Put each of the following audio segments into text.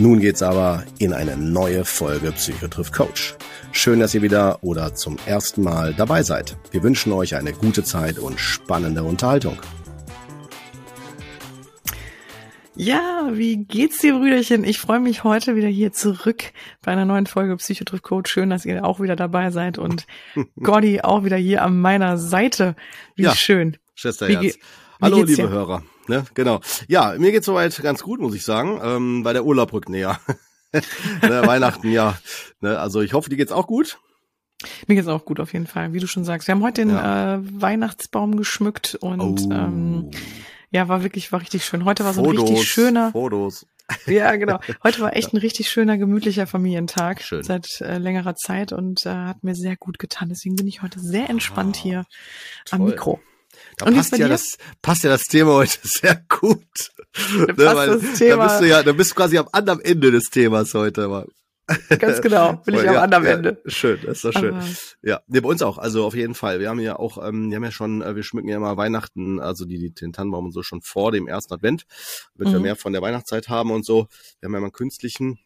nun geht's aber in eine neue Folge Psychotriff Coach. Schön, dass ihr wieder oder zum ersten Mal dabei seid. Wir wünschen euch eine gute Zeit und spannende Unterhaltung. Ja, wie geht's dir, Brüderchen? Ich freue mich heute wieder hier zurück bei einer neuen Folge Psychotriff Coach. Schön, dass ihr auch wieder dabei seid und Gordy auch wieder hier an meiner Seite. Wie ja, schön. Schwesterherz. Hallo, liebe? Hörer. Ne, genau. Ja, mir geht's soweit ganz gut, muss ich sagen, ähm, weil der Urlaub rückt näher. ne, Weihnachten, ja. Ne, also ich hoffe, dir geht's auch gut. Mir geht's auch gut auf jeden Fall, wie du schon sagst. Wir haben heute den ja. äh, Weihnachtsbaum geschmückt und oh. ähm, ja, war wirklich, war richtig schön. Heute war so ein Fotos, richtig schöner. Fotos. Ja, genau. Heute war echt ein richtig schöner, gemütlicher Familientag Schön. seit äh, längerer Zeit und äh, hat mir sehr gut getan. Deswegen bin ich heute sehr entspannt ah, hier toll. am Mikro. Da und passt ja das passt ja das Thema heute sehr gut. Da, ne, weil, das Thema. da bist du ja, da bist du quasi am anderen Ende des Themas heute. Aber. Ganz genau, bin ich ja, am anderen ja, Ende. Schön, das ist doch schön. Aber ja, nee, bei uns auch, also auf jeden Fall. Wir haben ja auch, ähm, wir haben ja schon, äh, wir schmücken ja immer Weihnachten, also die, die den Tannenbaum und so schon vor dem ersten Advent, damit mhm. wir mehr von der Weihnachtszeit haben und so. Wir haben ja immer einen künstlichen,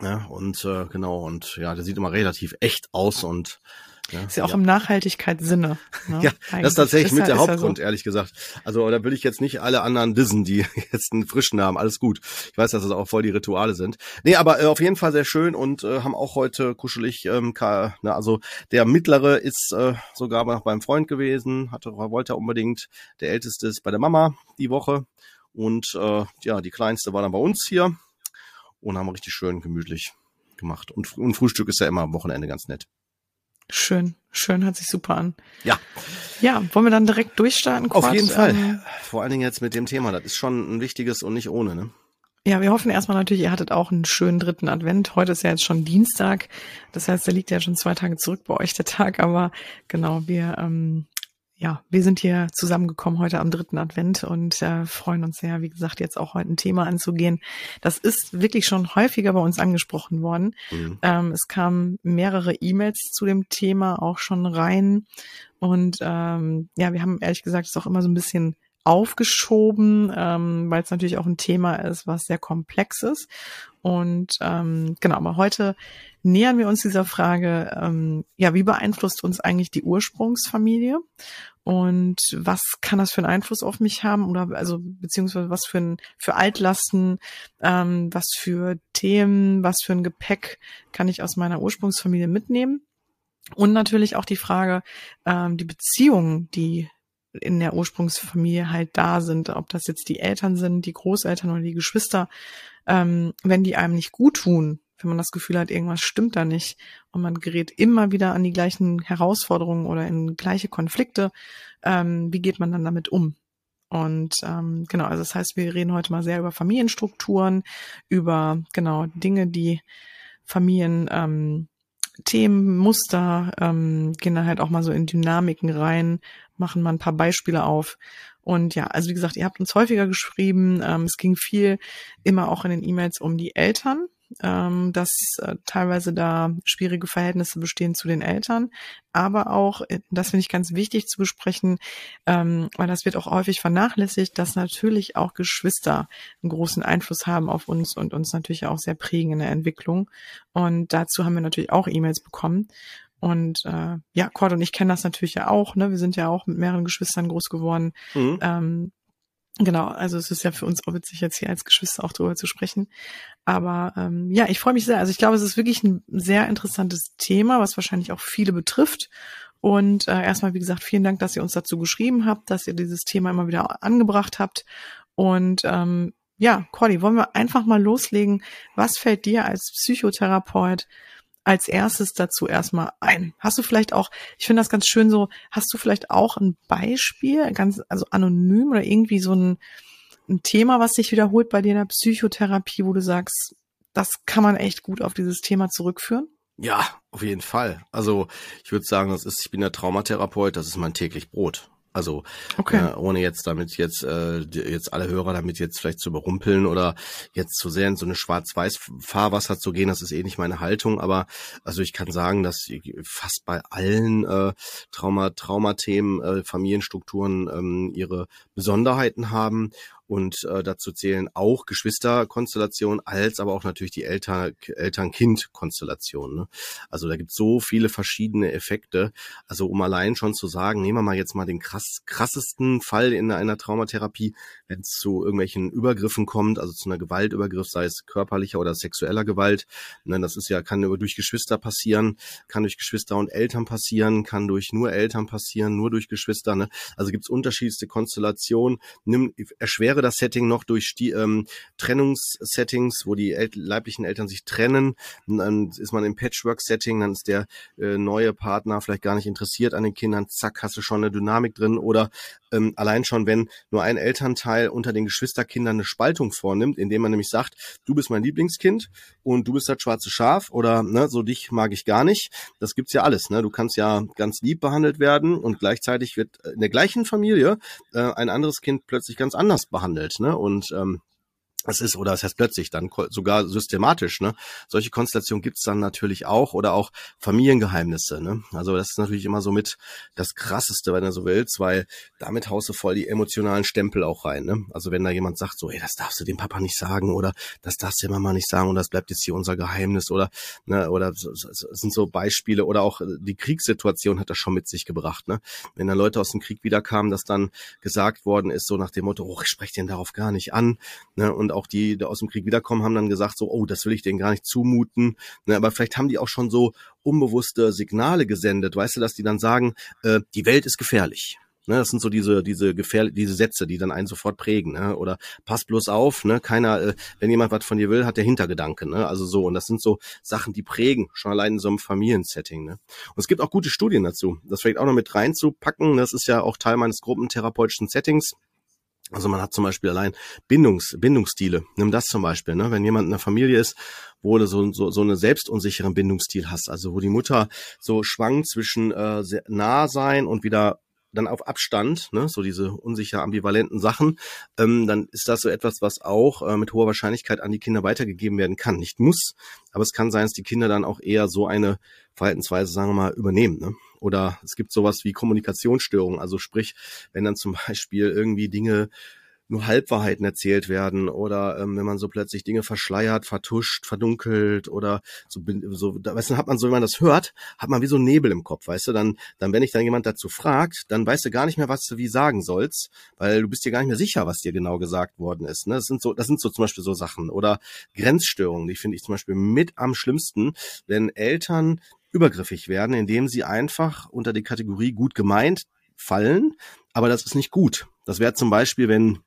ja, und äh, genau, und ja, der sieht immer relativ echt aus und ja, ist ja auch ja. im Nachhaltigkeitssinne. Ne? ja, Eigentlich. das ist tatsächlich ist mit der Hauptgrund, so. ehrlich gesagt. Also da will ich jetzt nicht alle anderen dissen, die jetzt einen frischen haben. Alles gut. Ich weiß, dass das auch voll die Rituale sind. Nee, aber äh, auf jeden Fall sehr schön und äh, haben auch heute kuschelig, ähm, na, ne, also der mittlere ist äh, sogar noch beim Freund gewesen, hatte, wollte er unbedingt. Der älteste ist bei der Mama die Woche. Und äh, ja, die kleinste war dann bei uns hier und haben richtig schön gemütlich gemacht. Und, und Frühstück ist ja immer am Wochenende ganz nett. Schön, schön, hört sich super an. Ja. Ja, wollen wir dann direkt durchstarten? Quad? Auf jeden Fall. Ähm, Vor allen Dingen jetzt mit dem Thema. Das ist schon ein wichtiges und nicht ohne, ne? Ja, wir hoffen erstmal natürlich, ihr hattet auch einen schönen dritten Advent. Heute ist ja jetzt schon Dienstag. Das heißt, da liegt ja schon zwei Tage zurück bei euch der Tag. Aber genau, wir ähm, ja, wir sind hier zusammengekommen heute am dritten Advent und äh, freuen uns sehr, wie gesagt, jetzt auch heute ein Thema anzugehen. Das ist wirklich schon häufiger bei uns angesprochen worden. Mhm. Ähm, es kamen mehrere E-Mails zu dem Thema auch schon rein. Und ähm, ja, wir haben ehrlich gesagt es auch immer so ein bisschen aufgeschoben, ähm, weil es natürlich auch ein Thema ist, was sehr komplex ist. Und ähm, genau, aber heute nähern wir uns dieser Frage, ähm, ja, wie beeinflusst uns eigentlich die Ursprungsfamilie? Und was kann das für einen Einfluss auf mich haben? Oder also beziehungsweise was für ein für Altlasten, ähm, was für Themen, was für ein Gepäck kann ich aus meiner Ursprungsfamilie mitnehmen? Und natürlich auch die Frage, ähm, die Beziehungen, die in der Ursprungsfamilie halt da sind, ob das jetzt die Eltern sind, die Großeltern oder die Geschwister, ähm, wenn die einem nicht gut tun, wenn man das Gefühl hat, irgendwas stimmt da nicht und man gerät immer wieder an die gleichen Herausforderungen oder in gleiche Konflikte, ähm, wie geht man dann damit um? Und ähm, genau, also das heißt, wir reden heute mal sehr über Familienstrukturen, über genau Dinge, die Familien ähm, Themen, Muster, ähm, gehen da halt auch mal so in Dynamiken rein, machen mal ein paar Beispiele auf. Und ja, also wie gesagt, ihr habt uns häufiger geschrieben, ähm, es ging viel immer auch in den E-Mails um die Eltern, ähm, dass äh, teilweise da schwierige Verhältnisse bestehen zu den Eltern, aber auch, äh, das finde ich ganz wichtig zu besprechen, ähm, weil das wird auch häufig vernachlässigt, dass natürlich auch Geschwister einen großen Einfluss haben auf uns und uns natürlich auch sehr prägen in der Entwicklung. Und dazu haben wir natürlich auch E-Mails bekommen. Und äh, ja, Cord und ich kennen das natürlich ja auch. Ne? Wir sind ja auch mit mehreren Geschwistern groß geworden. Mhm. Ähm, genau, also es ist ja für uns auch witzig, jetzt hier als Geschwister auch drüber zu sprechen. Aber ähm, ja, ich freue mich sehr. Also ich glaube, es ist wirklich ein sehr interessantes Thema, was wahrscheinlich auch viele betrifft. Und äh, erstmal, wie gesagt, vielen Dank, dass ihr uns dazu geschrieben habt, dass ihr dieses Thema immer wieder angebracht habt. Und ähm, ja, Cordy, wollen wir einfach mal loslegen. Was fällt dir als Psychotherapeut als erstes dazu erstmal ein? Hast du vielleicht auch, ich finde das ganz schön so, hast du vielleicht auch ein Beispiel, ganz, also anonym oder irgendwie so ein, ein Thema, was sich wiederholt bei dir in der Psychotherapie, wo du sagst, das kann man echt gut auf dieses Thema zurückführen? Ja, auf jeden Fall. Also ich würde sagen, das ist, ich bin der Traumatherapeut, das ist mein täglich Brot. Also okay. äh, ohne jetzt damit jetzt äh, jetzt alle Hörer damit jetzt vielleicht zu überrumpeln oder jetzt zu sehr in so eine Schwarz-Weiß-Fahrwasser zu gehen, das ist eh nicht meine Haltung. Aber also ich kann sagen, dass fast bei allen äh, Trauma Traumathemen äh, Familienstrukturen ähm, ihre Besonderheiten haben und äh, dazu zählen auch Geschwisterkonstellationen, als aber auch natürlich die Eltern, Eltern-Kind-Konstellation. Ne? Also da gibt so viele verschiedene Effekte. Also um allein schon zu sagen, nehmen wir mal jetzt mal den krass, krassesten Fall in einer Traumatherapie, wenn es zu irgendwelchen Übergriffen kommt, also zu einer Gewaltübergriff, sei es körperlicher oder sexueller Gewalt. Ne, das ist ja, kann durch Geschwister passieren, kann durch Geschwister und Eltern passieren, kann durch nur Eltern passieren, nur durch Geschwister. Ne? Also gibt es unterschiedlichste Konstellationen. Nimm, erschwere das Setting noch durch die ähm, Trennungssettings, wo die El leiblichen Eltern sich trennen. Dann ist man im Patchwork-Setting, dann ist der äh, neue Partner vielleicht gar nicht interessiert an den Kindern. Zack, hast du schon eine Dynamik drin. Oder ähm, allein schon, wenn nur ein Elternteil unter den Geschwisterkindern eine Spaltung vornimmt, indem man nämlich sagt, du bist mein Lieblingskind und du bist das schwarze Schaf oder ne, so dich mag ich gar nicht. Das gibt's ja alles. Ne? Du kannst ja ganz lieb behandelt werden und gleichzeitig wird in der gleichen Familie äh, ein anderes Kind plötzlich ganz anders behandelt. Ne? Und ähm, es ist, oder es heißt plötzlich dann sogar systematisch, ne? Solche Konstellationen gibt's dann natürlich auch oder auch Familiengeheimnisse, ne? Also das ist natürlich immer so mit das Krasseste, wenn du so willst, weil damit haust du voll die emotionalen Stempel auch rein, ne? Also wenn da jemand sagt so, ey, das darfst du dem Papa nicht sagen oder das darfst du der Mama nicht sagen und das bleibt jetzt hier unser Geheimnis oder, ne, oder sind so Beispiele oder auch die Kriegssituation hat das schon mit sich gebracht, ne? Wenn dann Leute aus dem Krieg wiederkamen, dass dann gesagt worden ist, so nach dem Motto, oh, ich spreche den darauf gar nicht an, ne? Und auch die, die aus dem Krieg wiederkommen, haben dann gesagt so, oh, das will ich denen gar nicht zumuten. Ne, aber vielleicht haben die auch schon so unbewusste Signale gesendet, weißt du, dass die dann sagen, äh, die Welt ist gefährlich. Ne, das sind so diese diese gefähr diese Sätze, die dann einen sofort prägen. Ne? Oder pass bloß auf, ne? Keiner, äh, wenn jemand was von dir will, hat der Hintergedanke. Ne? Also so und das sind so Sachen, die prägen schon allein in so einem Familiensetting. Ne? Und es gibt auch gute Studien dazu. Das vielleicht auch noch mit reinzupacken. Das ist ja auch Teil meines gruppentherapeutischen Settings. Also man hat zum Beispiel allein Bindungs, Bindungsstile. Nimm das zum Beispiel, ne? wenn jemand in einer Familie ist, wo du so, so, so eine selbstunsicheren Bindungsstil hast, also wo die Mutter so schwankt zwischen äh, nah sein und wieder dann auf Abstand, ne, so diese unsicher ambivalenten Sachen, ähm, dann ist das so etwas, was auch äh, mit hoher Wahrscheinlichkeit an die Kinder weitergegeben werden kann. Nicht muss, aber es kann sein, dass die Kinder dann auch eher so eine Verhaltensweise, sagen wir mal, übernehmen. Ne? Oder es gibt sowas wie Kommunikationsstörungen, also sprich, wenn dann zum Beispiel irgendwie Dinge nur Halbwahrheiten erzählt werden oder ähm, wenn man so plötzlich Dinge verschleiert, vertuscht, verdunkelt oder so, so da, weißt du, hat man so, wenn man das hört, hat man wie so Nebel im Kopf, weißt du, dann, dann wenn ich dann jemand dazu fragt, dann weißt du gar nicht mehr, was du wie sagen sollst, weil du bist dir gar nicht mehr sicher, was dir genau gesagt worden ist. Ne? Das sind so, das sind so zum Beispiel so Sachen oder Grenzstörungen, die finde ich zum Beispiel mit am schlimmsten, wenn Eltern übergriffig werden, indem sie einfach unter die Kategorie gut gemeint fallen, aber das ist nicht gut. Das wäre zum Beispiel, wenn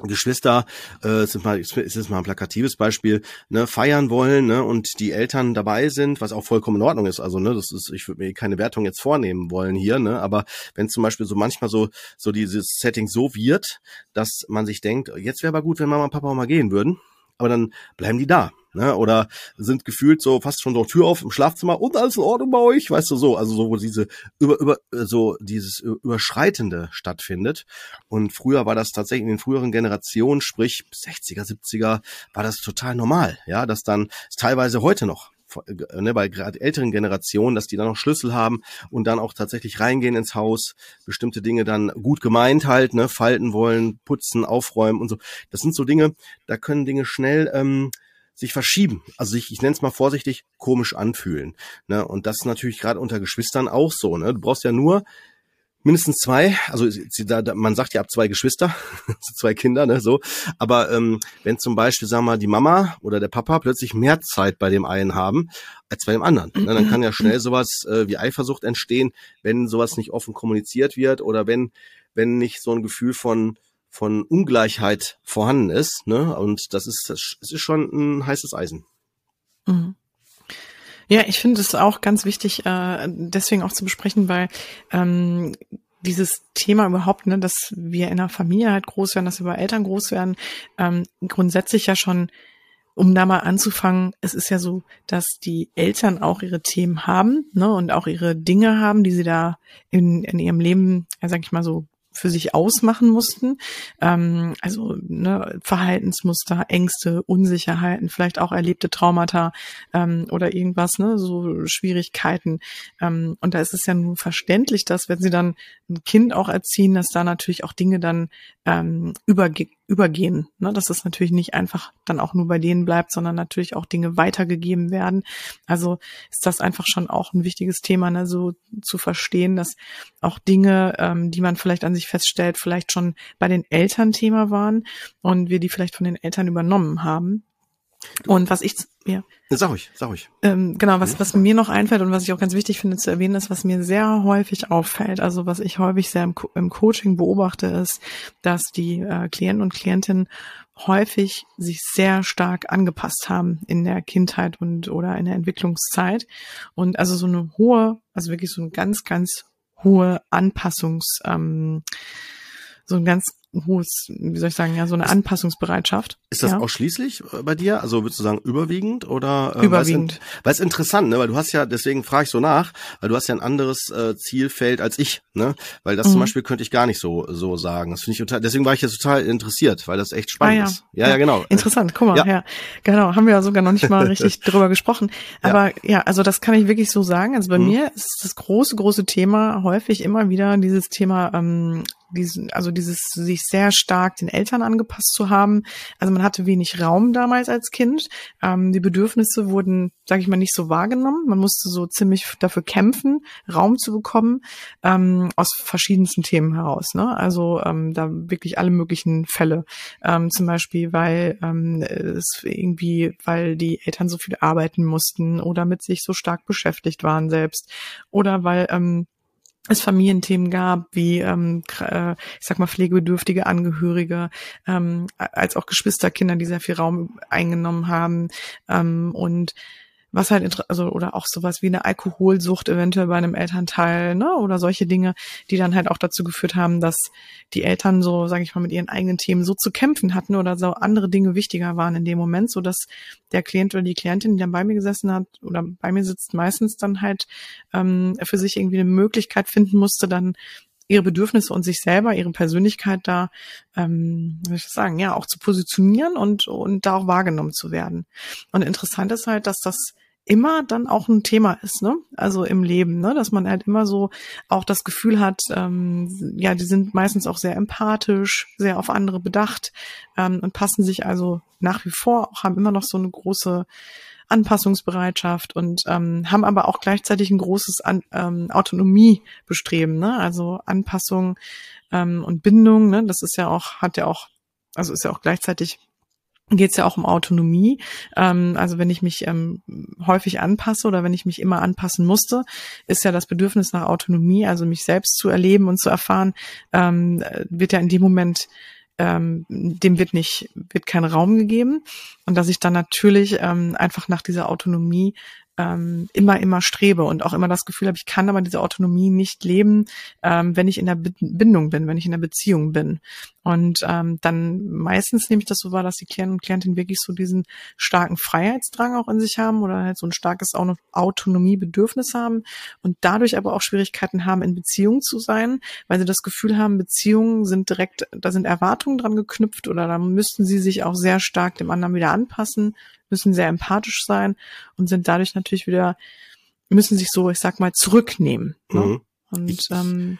Geschwister, äh, ist mal, ist jetzt mal ein plakatives Beispiel, ne, feiern wollen, ne, und die Eltern dabei sind, was auch vollkommen in Ordnung ist. Also, ne, das ist, ich würde mir keine Wertung jetzt vornehmen wollen hier, ne, aber wenn zum Beispiel so manchmal so, so dieses Setting so wird, dass man sich denkt, jetzt wäre aber gut, wenn Mama und Papa auch mal gehen würden, aber dann bleiben die da. ne? Oder sind gefühlt so fast schon so Tür auf im Schlafzimmer und alles in Ordnung bei euch, weißt du so, also so wo diese über über so dieses überschreitende stattfindet. Und früher war das tatsächlich in den früheren Generationen, sprich 60er, 70er, war das total normal, ja, dass dann teilweise heute noch ne, bei gerade älteren Generationen, dass die dann noch Schlüssel haben und dann auch tatsächlich reingehen ins Haus, bestimmte Dinge dann gut gemeint halt, ne, falten wollen, putzen, aufräumen und so. Das sind so Dinge, da können Dinge schnell ähm, sich verschieben, also sich, ich nenne es mal vorsichtig, komisch anfühlen. Ne? Und das ist natürlich gerade unter Geschwistern auch so. Ne? Du brauchst ja nur mindestens zwei, also da, da, man sagt ja ab zwei Geschwister, zwei Kinder, ne, so. Aber ähm, wenn zum Beispiel, sagen wir mal, die Mama oder der Papa plötzlich mehr Zeit bei dem einen haben als bei dem anderen, ne, dann kann ja schnell sowas äh, wie Eifersucht entstehen, wenn sowas nicht offen kommuniziert wird oder wenn wenn nicht so ein Gefühl von von Ungleichheit vorhanden ist, ne? Und das ist das ist schon ein heißes Eisen. Mhm. Ja, ich finde es auch ganz wichtig, äh, deswegen auch zu besprechen, weil ähm, dieses Thema überhaupt, ne, dass wir in einer Familie halt groß werden, dass wir bei Eltern groß werden, ähm, grundsätzlich ja schon, um da mal anzufangen, es ist ja so, dass die Eltern auch ihre Themen haben, ne, und auch ihre Dinge haben, die sie da in, in ihrem Leben, ja, sag ich mal so, für sich ausmachen mussten. Ähm, also ne, Verhaltensmuster, Ängste, Unsicherheiten, vielleicht auch erlebte Traumata ähm, oder irgendwas, ne, so Schwierigkeiten. Ähm, und da ist es ja nun verständlich, dass wenn sie dann ein Kind auch erziehen, dass da natürlich auch Dinge dann ähm, überge übergehen. Ne? Dass es natürlich nicht einfach dann auch nur bei denen bleibt, sondern natürlich auch Dinge weitergegeben werden. Also ist das einfach schon auch ein wichtiges Thema, ne? so zu verstehen, dass auch Dinge, ähm, die man vielleicht an sich feststellt, vielleicht schon bei den Eltern Thema waren und wir die vielleicht von den Eltern übernommen haben. Und was ich, ja. Sag ich, sag ich. Ähm, genau, was, was mir noch einfällt und was ich auch ganz wichtig finde zu erwähnen, ist, was mir sehr häufig auffällt, also was ich häufig sehr im, Co im Coaching beobachte, ist, dass die äh, Klienten und Klientinnen häufig sich sehr stark angepasst haben in der Kindheit und oder in der Entwicklungszeit und also so eine hohe, also wirklich so eine ganz, ganz hohe Anpassungs, ähm, so ein ganz hohes, wie soll ich sagen, ja, so eine Anpassungsbereitschaft. Ist das ja. ausschließlich äh, bei dir? Also würdest du sagen überwiegend oder? Äh, überwiegend. Weil es interessant, ne? Weil du hast ja, deswegen frage ich so nach, weil du hast ja ein anderes äh, Zielfeld als ich, ne? Weil das mhm. zum Beispiel könnte ich gar nicht so so sagen. Das finde ich total. Deswegen war ich jetzt total interessiert, weil das echt spannend ah, ja. ist. Ja, ja, ja, genau. Interessant. Guck mal, ja. ja, genau. Haben wir ja sogar noch nicht mal richtig drüber gesprochen. Aber ja. ja, also das kann ich wirklich so sagen. Also bei mhm. mir ist das große große Thema häufig immer wieder dieses Thema ähm, diesen, also dieses sich sehr stark den Eltern angepasst zu haben. Also man hatte wenig Raum damals als Kind. Ähm, die Bedürfnisse wurden, sage ich mal, nicht so wahrgenommen. Man musste so ziemlich dafür kämpfen, Raum zu bekommen, ähm, aus verschiedensten Themen heraus. Ne? Also ähm, da wirklich alle möglichen Fälle. Ähm, zum Beispiel, weil ähm, es irgendwie, weil die Eltern so viel arbeiten mussten oder mit sich so stark beschäftigt waren selbst. Oder weil ähm, es Familienthemen gab, wie ähm, äh, ich sag mal pflegebedürftige Angehörige, ähm, als auch Geschwisterkinder, die sehr viel Raum eingenommen haben ähm, und was halt, also, oder auch sowas wie eine Alkoholsucht eventuell bei einem Elternteil, ne, oder solche Dinge, die dann halt auch dazu geführt haben, dass die Eltern so, sage ich mal, mit ihren eigenen Themen so zu kämpfen hatten oder so andere Dinge wichtiger waren in dem Moment, so dass der Klient oder die Klientin, die dann bei mir gesessen hat oder bei mir sitzt, meistens dann halt ähm, für sich irgendwie eine Möglichkeit finden musste, dann ihre Bedürfnisse und sich selber, ihre Persönlichkeit da, ähm, wie soll ich das sagen, ja, auch zu positionieren und, und da auch wahrgenommen zu werden. Und interessant ist halt, dass das immer dann auch ein Thema ist, ne? Also im Leben, ne? Dass man halt immer so auch das Gefühl hat, ähm, ja, die sind meistens auch sehr empathisch, sehr auf andere bedacht ähm, und passen sich also nach wie vor auch, haben immer noch so eine große Anpassungsbereitschaft und ähm, haben aber auch gleichzeitig ein großes An ähm, Autonomiebestreben, ne? Also Anpassung ähm, und Bindung, ne? Das ist ja auch, hat ja auch, also ist ja auch gleichzeitig geht es ja auch um Autonomie. Ähm, also wenn ich mich ähm, häufig anpasse oder wenn ich mich immer anpassen musste, ist ja das Bedürfnis nach Autonomie, also mich selbst zu erleben und zu erfahren, ähm, wird ja in dem Moment ähm, dem wird nicht, wird kein Raum gegeben. Und dass ich dann natürlich ähm, einfach nach dieser Autonomie ähm, immer, immer strebe und auch immer das Gefühl habe, ich kann aber diese Autonomie nicht leben, ähm, wenn ich in der Bindung bin, wenn ich in der Beziehung bin. Und ähm, dann meistens nehme ich das so wahr, dass die Klienten und Klientinnen wirklich so diesen starken Freiheitsdrang auch in sich haben oder halt so ein starkes Autonomiebedürfnis haben und dadurch aber auch Schwierigkeiten haben, in Beziehung zu sein, weil sie das Gefühl haben, Beziehungen sind direkt, da sind Erwartungen dran geknüpft oder da müssten sie sich auch sehr stark dem anderen wieder anpassen, müssen sehr empathisch sein und sind dadurch natürlich wieder, müssen sich so, ich sag mal, zurücknehmen. Ne? Mhm. Und ich, ähm,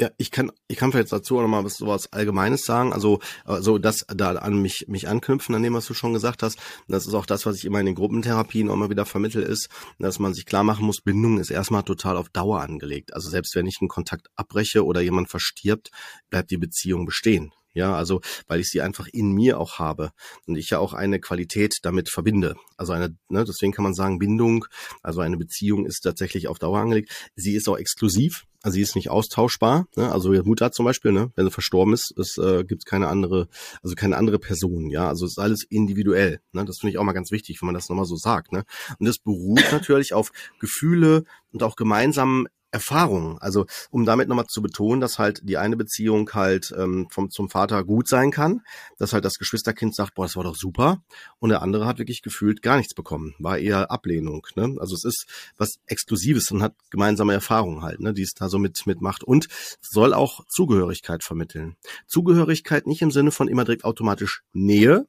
ja, ich kann, ich kann vielleicht dazu auch nochmal was sowas Allgemeines sagen. Also, also das da an mich, mich anknüpfen an dem, was du schon gesagt hast. Das ist auch das, was ich immer in den Gruppentherapien auch immer wieder vermittel, ist, dass man sich klar machen muss, Bindung ist erstmal total auf Dauer angelegt. Also selbst wenn ich einen Kontakt abbreche oder jemand verstirbt, bleibt die Beziehung bestehen. Ja, also weil ich sie einfach in mir auch habe und ich ja auch eine Qualität damit verbinde. Also eine, ne, deswegen kann man sagen, Bindung, also eine Beziehung ist tatsächlich auf Dauer angelegt. Sie ist auch exklusiv, also sie ist nicht austauschbar. Ne? Also ihre Mutter zum Beispiel, ne? wenn sie verstorben ist, es äh, gibt keine andere, also keine andere Person. Ja, also es ist alles individuell. Ne? Das finde ich auch mal ganz wichtig, wenn man das nochmal so sagt. Ne? Und das beruht natürlich auf Gefühle und auch gemeinsamen Erfahrungen. Also um damit nochmal zu betonen, dass halt die eine Beziehung halt ähm, vom, zum Vater gut sein kann, dass halt das Geschwisterkind sagt, boah, das war doch super, und der andere hat wirklich gefühlt gar nichts bekommen, war eher Ablehnung. Ne? Also es ist was Exklusives und hat gemeinsame Erfahrungen halt, ne, die es da so mit mitmacht und soll auch Zugehörigkeit vermitteln. Zugehörigkeit nicht im Sinne von immer direkt automatisch Nähe,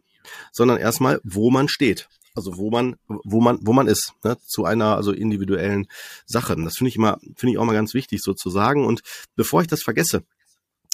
sondern erstmal, wo man steht also wo man, wo man, wo man ist, ne, zu einer also individuellen Sache. Das finde ich immer, finde ich auch mal ganz wichtig sozusagen. Und bevor ich das vergesse,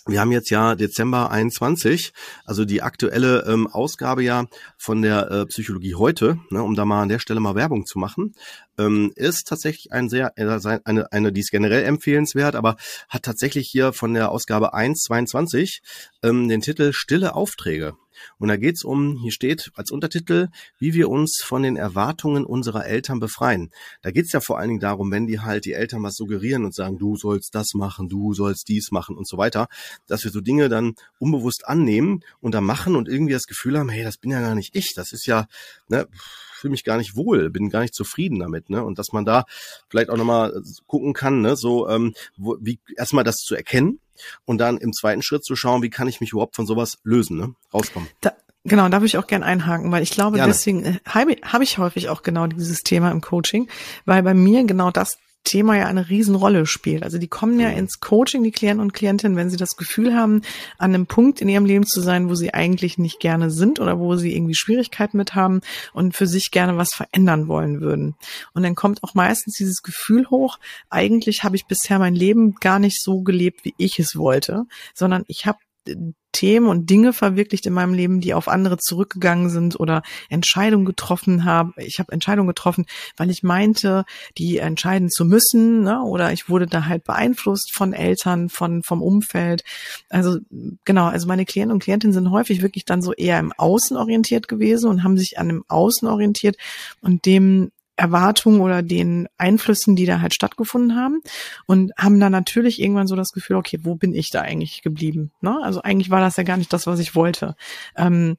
wir haben jetzt ja Dezember 21, also die aktuelle ähm, Ausgabe ja von der äh, Psychologie heute, ne, um da mal an der Stelle mal Werbung zu machen, ähm, ist tatsächlich ein sehr, äh, eine, eine, die ist generell empfehlenswert, aber hat tatsächlich hier von der Ausgabe 1.22 ähm, den Titel Stille Aufträge. Und da geht's um, hier steht als Untertitel, wie wir uns von den Erwartungen unserer Eltern befreien. Da geht's ja vor allen Dingen darum, wenn die halt die Eltern was suggerieren und sagen, du sollst das machen, du sollst dies machen und so weiter, dass wir so Dinge dann unbewusst annehmen und dann machen und irgendwie das Gefühl haben, hey, das bin ja gar nicht ich, das ist ja, ne, fühle mich gar nicht wohl, bin gar nicht zufrieden damit, ne? Und dass man da vielleicht auch nochmal gucken kann, ne, so ähm, wo, wie erstmal das zu erkennen, und dann im zweiten Schritt zu schauen, wie kann ich mich überhaupt von sowas lösen, ne? rauskommen. Da, genau, da würde ich auch gern einhaken, weil ich glaube, Gerne. deswegen äh, habe hab ich häufig auch genau dieses Thema im Coaching, weil bei mir genau das Thema ja eine Riesenrolle spielt. Also die kommen ja mhm. ins Coaching, die Klienten und Klientinnen, wenn sie das Gefühl haben, an einem Punkt in ihrem Leben zu sein, wo sie eigentlich nicht gerne sind oder wo sie irgendwie Schwierigkeiten mit haben und für sich gerne was verändern wollen würden. Und dann kommt auch meistens dieses Gefühl hoch, eigentlich habe ich bisher mein Leben gar nicht so gelebt, wie ich es wollte, sondern ich habe Themen und Dinge verwirklicht in meinem Leben, die auf andere zurückgegangen sind oder Entscheidungen getroffen habe. Ich habe Entscheidungen getroffen, weil ich meinte, die entscheiden zu müssen, ne? oder ich wurde da halt beeinflusst von Eltern, von vom Umfeld. Also genau, also meine Klienten und Klientinnen sind häufig wirklich dann so eher im Außen orientiert gewesen und haben sich an dem Außen orientiert und dem Erwartungen oder den Einflüssen, die da halt stattgefunden haben und haben dann natürlich irgendwann so das Gefühl, okay, wo bin ich da eigentlich geblieben? Ne? Also eigentlich war das ja gar nicht das, was ich wollte. Ähm,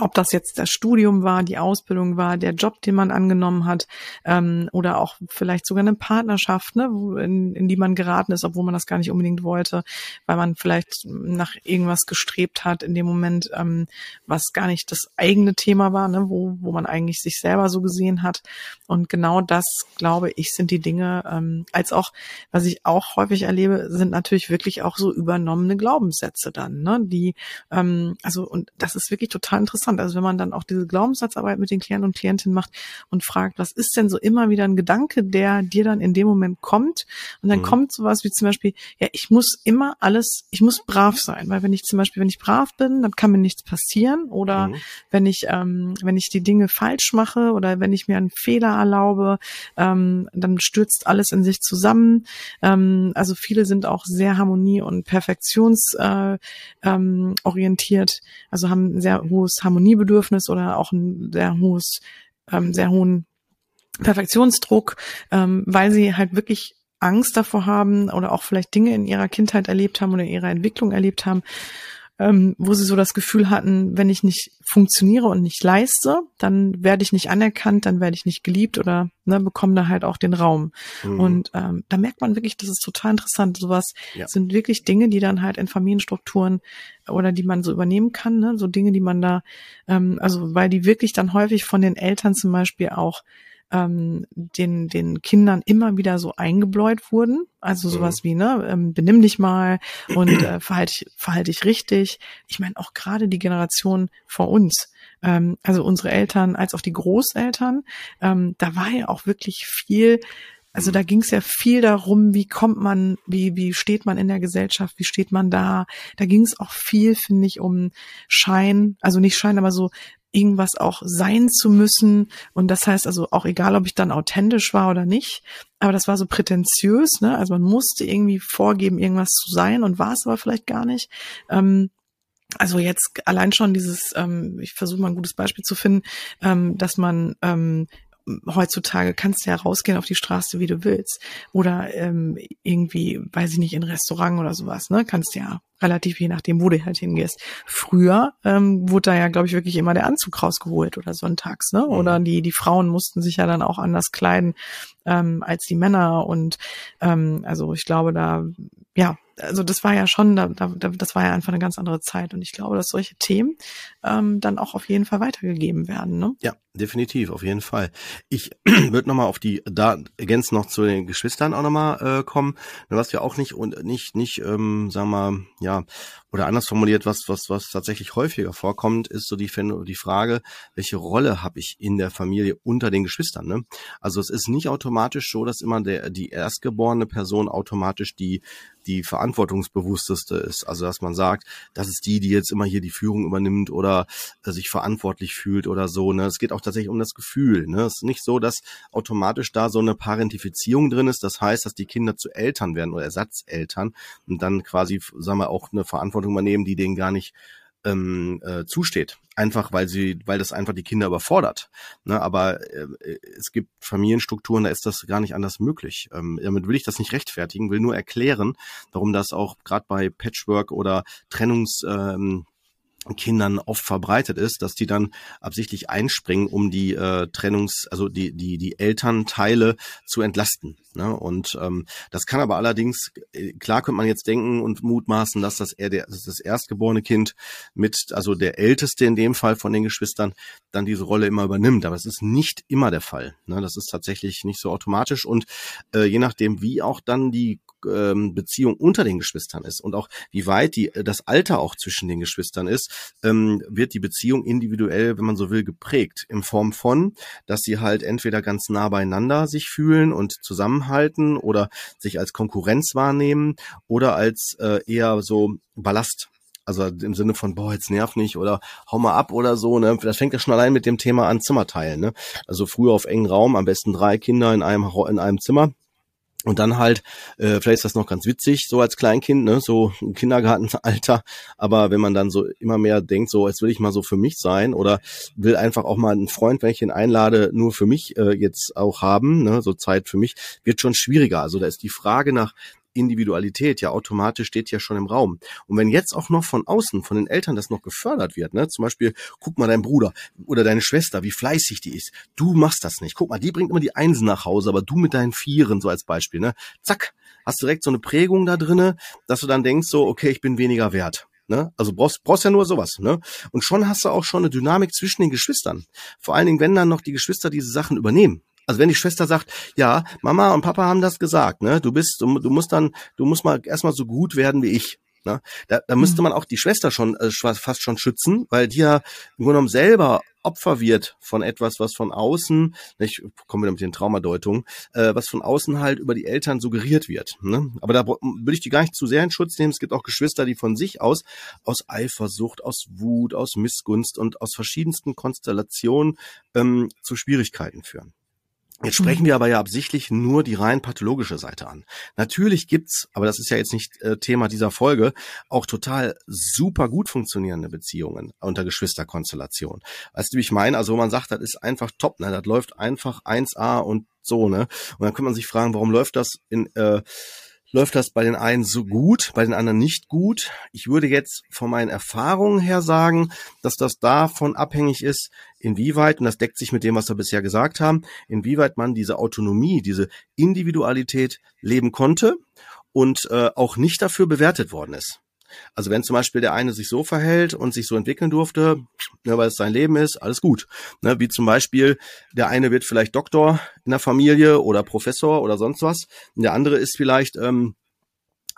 ob das jetzt das Studium war, die Ausbildung war, der Job, den man angenommen hat, ähm, oder auch vielleicht sogar eine Partnerschaft, ne, in, in die man geraten ist, obwohl man das gar nicht unbedingt wollte, weil man vielleicht nach irgendwas gestrebt hat in dem Moment, ähm, was gar nicht das eigene Thema war, ne, wo, wo man eigentlich sich selber so gesehen hat. Und genau das, glaube ich, sind die Dinge, ähm, als auch, was ich auch häufig erlebe, sind natürlich wirklich auch so übernommene Glaubenssätze dann, ne, die, ähm, also, und das ist wirklich total interessant interessant. Also wenn man dann auch diese Glaubenssatzarbeit mit den Klienten und Klientinnen macht und fragt, was ist denn so immer wieder ein Gedanke, der dir dann in dem Moment kommt? Und dann mhm. kommt sowas wie zum Beispiel, ja, ich muss immer alles, ich muss brav sein, weil wenn ich zum Beispiel, wenn ich brav bin, dann kann mir nichts passieren. Oder mhm. wenn ich, ähm, wenn ich die Dinge falsch mache oder wenn ich mir einen Fehler erlaube, ähm, dann stürzt alles in sich zusammen. Ähm, also viele sind auch sehr harmonie- und perfektionsorientiert, äh, ähm, orientiert, also haben ein sehr hohes Harmonie Harmoniebedürfnis oder auch ein sehr hohes, ähm, sehr hohen Perfektionsdruck, ähm, weil sie halt wirklich Angst davor haben oder auch vielleicht Dinge in ihrer Kindheit erlebt haben oder ihrer Entwicklung erlebt haben, ähm, wo sie so das Gefühl hatten, wenn ich nicht funktioniere und nicht leiste, dann werde ich nicht anerkannt, dann werde ich nicht geliebt oder ne, bekomme da halt auch den Raum. Mhm. Und ähm, da merkt man wirklich, das ist total interessant. Sowas ja. sind wirklich Dinge, die dann halt in Familienstrukturen oder die man so übernehmen kann, ne? so Dinge, die man da, ähm, also weil die wirklich dann häufig von den Eltern zum Beispiel auch ähm, den, den Kindern immer wieder so eingebläut wurden. Also sowas mhm. wie, ne, ähm, benimm dich mal und äh, verhalte dich, verhalte dich richtig. Ich meine, auch gerade die Generation vor uns, ähm, also unsere Eltern als auch die Großeltern, ähm, da war ja auch wirklich viel also da ging es ja viel darum, wie kommt man, wie, wie steht man in der Gesellschaft, wie steht man da. Da ging es auch viel, finde ich, um Schein, also nicht Schein, aber so irgendwas auch sein zu müssen. Und das heißt also auch egal, ob ich dann authentisch war oder nicht, aber das war so prätentiös, ne? Also man musste irgendwie vorgeben, irgendwas zu sein und war es aber vielleicht gar nicht. Ähm, also jetzt allein schon dieses, ähm, ich versuche mal ein gutes Beispiel zu finden, ähm, dass man ähm, heutzutage kannst du ja rausgehen auf die Straße, wie du willst. Oder ähm, irgendwie, weiß ich nicht, in Restaurant oder sowas, ne? Kannst ja relativ je nachdem, wo du halt hingehst. Früher ähm, wurde da ja, glaube ich, wirklich immer der Anzug rausgeholt oder sonntags, ne? Oder mhm. die, die Frauen mussten sich ja dann auch anders kleiden ähm, als die Männer. Und ähm, also ich glaube, da, ja, also das war ja schon, da, da, das war ja einfach eine ganz andere Zeit. Und ich glaube, dass solche Themen ähm, dann auch auf jeden Fall weitergegeben werden. Ne? Ja, definitiv, auf jeden Fall. Ich würde nochmal auf die, da ergänzen noch zu den Geschwistern auch nochmal äh, kommen, was ja auch nicht und nicht, nicht, ähm, sagen wir mal, ja, oder anders formuliert, was, was, was tatsächlich häufiger vorkommt, ist so die, die Frage, welche Rolle habe ich in der Familie unter den Geschwistern? Ne? Also es ist nicht automatisch so, dass immer der, die erstgeborene Person automatisch die die verantwortungsbewussteste ist. Also dass man sagt, das ist die, die jetzt immer hier die Führung übernimmt oder äh, sich verantwortlich fühlt oder so. Ne? Es geht auch tatsächlich um das Gefühl. Ne? Es ist nicht so, dass automatisch da so eine Parentifizierung drin ist. Das heißt, dass die Kinder zu Eltern werden oder Ersatzeltern und dann quasi, sagen wir, auch eine Verantwortung übernehmen, die denen gar nicht ähm, äh, zusteht. Einfach weil sie, weil das einfach die Kinder überfordert. Ne, aber äh, es gibt Familienstrukturen, da ist das gar nicht anders möglich. Ähm, damit will ich das nicht rechtfertigen, will nur erklären, warum das auch gerade bei Patchwork oder Trennungs ähm, Kindern oft verbreitet ist, dass die dann absichtlich einspringen, um die äh, Trennungs, also die die die Elternteile zu entlasten. Ne? Und ähm, das kann aber allerdings äh, klar könnte man jetzt denken und mutmaßen, dass das eher der, das erstgeborene Kind mit, also der älteste in dem Fall von den Geschwistern, dann diese Rolle immer übernimmt. Aber es ist nicht immer der Fall. Ne? Das ist tatsächlich nicht so automatisch und äh, je nachdem, wie auch dann die ähm, Beziehung unter den Geschwistern ist und auch wie weit die, äh, das Alter auch zwischen den Geschwistern ist, ähm, wird die Beziehung individuell, wenn man so will, geprägt. In Form von, dass sie halt entweder ganz nah beieinander sich fühlen und zusammenhalten oder sich als Konkurrenz wahrnehmen oder als äh, eher so Ballast also im Sinne von, boah, jetzt nerv nicht oder hau mal ab oder so, ne? Das fängt ja schon allein mit dem Thema an Zimmerteilen, ne? Also früher auf engen Raum, am besten drei Kinder in einem, in einem Zimmer. Und dann halt, äh, vielleicht ist das noch ganz witzig, so als Kleinkind, ne, so im Kindergartenalter, aber wenn man dann so immer mehr denkt, so jetzt will ich mal so für mich sein oder will einfach auch mal einen Freund, wenn ich ihn einlade, nur für mich äh, jetzt auch haben, ne, so Zeit für mich, wird schon schwieriger. Also da ist die Frage nach Individualität ja automatisch steht ja schon im Raum. Und wenn jetzt auch noch von außen, von den Eltern das noch gefördert wird, ne, zum Beispiel, guck mal dein Bruder oder deine Schwester, wie fleißig die ist. Du machst das nicht. Guck mal, die bringt immer die Einsen nach Hause, aber du mit deinen Vieren, so als Beispiel, ne, zack, hast direkt so eine Prägung da drinne, dass du dann denkst so, okay, ich bin weniger wert. Ne? Also brauchst, brauchst ja nur sowas. Ne? Und schon hast du auch schon eine Dynamik zwischen den Geschwistern. Vor allen Dingen, wenn dann noch die Geschwister diese Sachen übernehmen. Also wenn die Schwester sagt, ja, Mama und Papa haben das gesagt, ne? Du bist, du, du musst dann, du musst mal erstmal so gut werden wie ich. Ne? Da, da müsste mhm. man auch die Schwester schon äh, fast schon schützen, weil die ja im Grunde genommen selber Opfer wird von etwas, was von außen, ne, ich komme wieder mit den Traumadeutungen, äh, was von außen halt über die Eltern suggeriert wird. Ne? Aber da würde ich die gar nicht zu sehr in Schutz nehmen. Es gibt auch Geschwister, die von sich aus, aus Eifersucht, aus Wut, aus Missgunst und aus verschiedensten Konstellationen ähm, zu Schwierigkeiten führen. Jetzt sprechen wir aber ja absichtlich nur die rein pathologische Seite an. Natürlich gibt's, aber das ist ja jetzt nicht äh, Thema dieser Folge, auch total super gut funktionierende Beziehungen unter Geschwisterkonstellation. Weißt du, wie ich meine? Also, man sagt, das ist einfach top, ne? Das läuft einfach 1A und so, ne? Und dann kann man sich fragen, warum läuft das in äh, läuft das bei den einen so gut, bei den anderen nicht gut. Ich würde jetzt von meinen Erfahrungen her sagen, dass das davon abhängig ist, inwieweit, und das deckt sich mit dem, was wir bisher gesagt haben, inwieweit man diese Autonomie, diese Individualität leben konnte und äh, auch nicht dafür bewertet worden ist. Also wenn zum Beispiel der eine sich so verhält und sich so entwickeln durfte, ne, weil es sein Leben ist, alles gut. Ne, wie zum Beispiel, der eine wird vielleicht Doktor in der Familie oder Professor oder sonst was. Und der andere ist vielleicht ähm,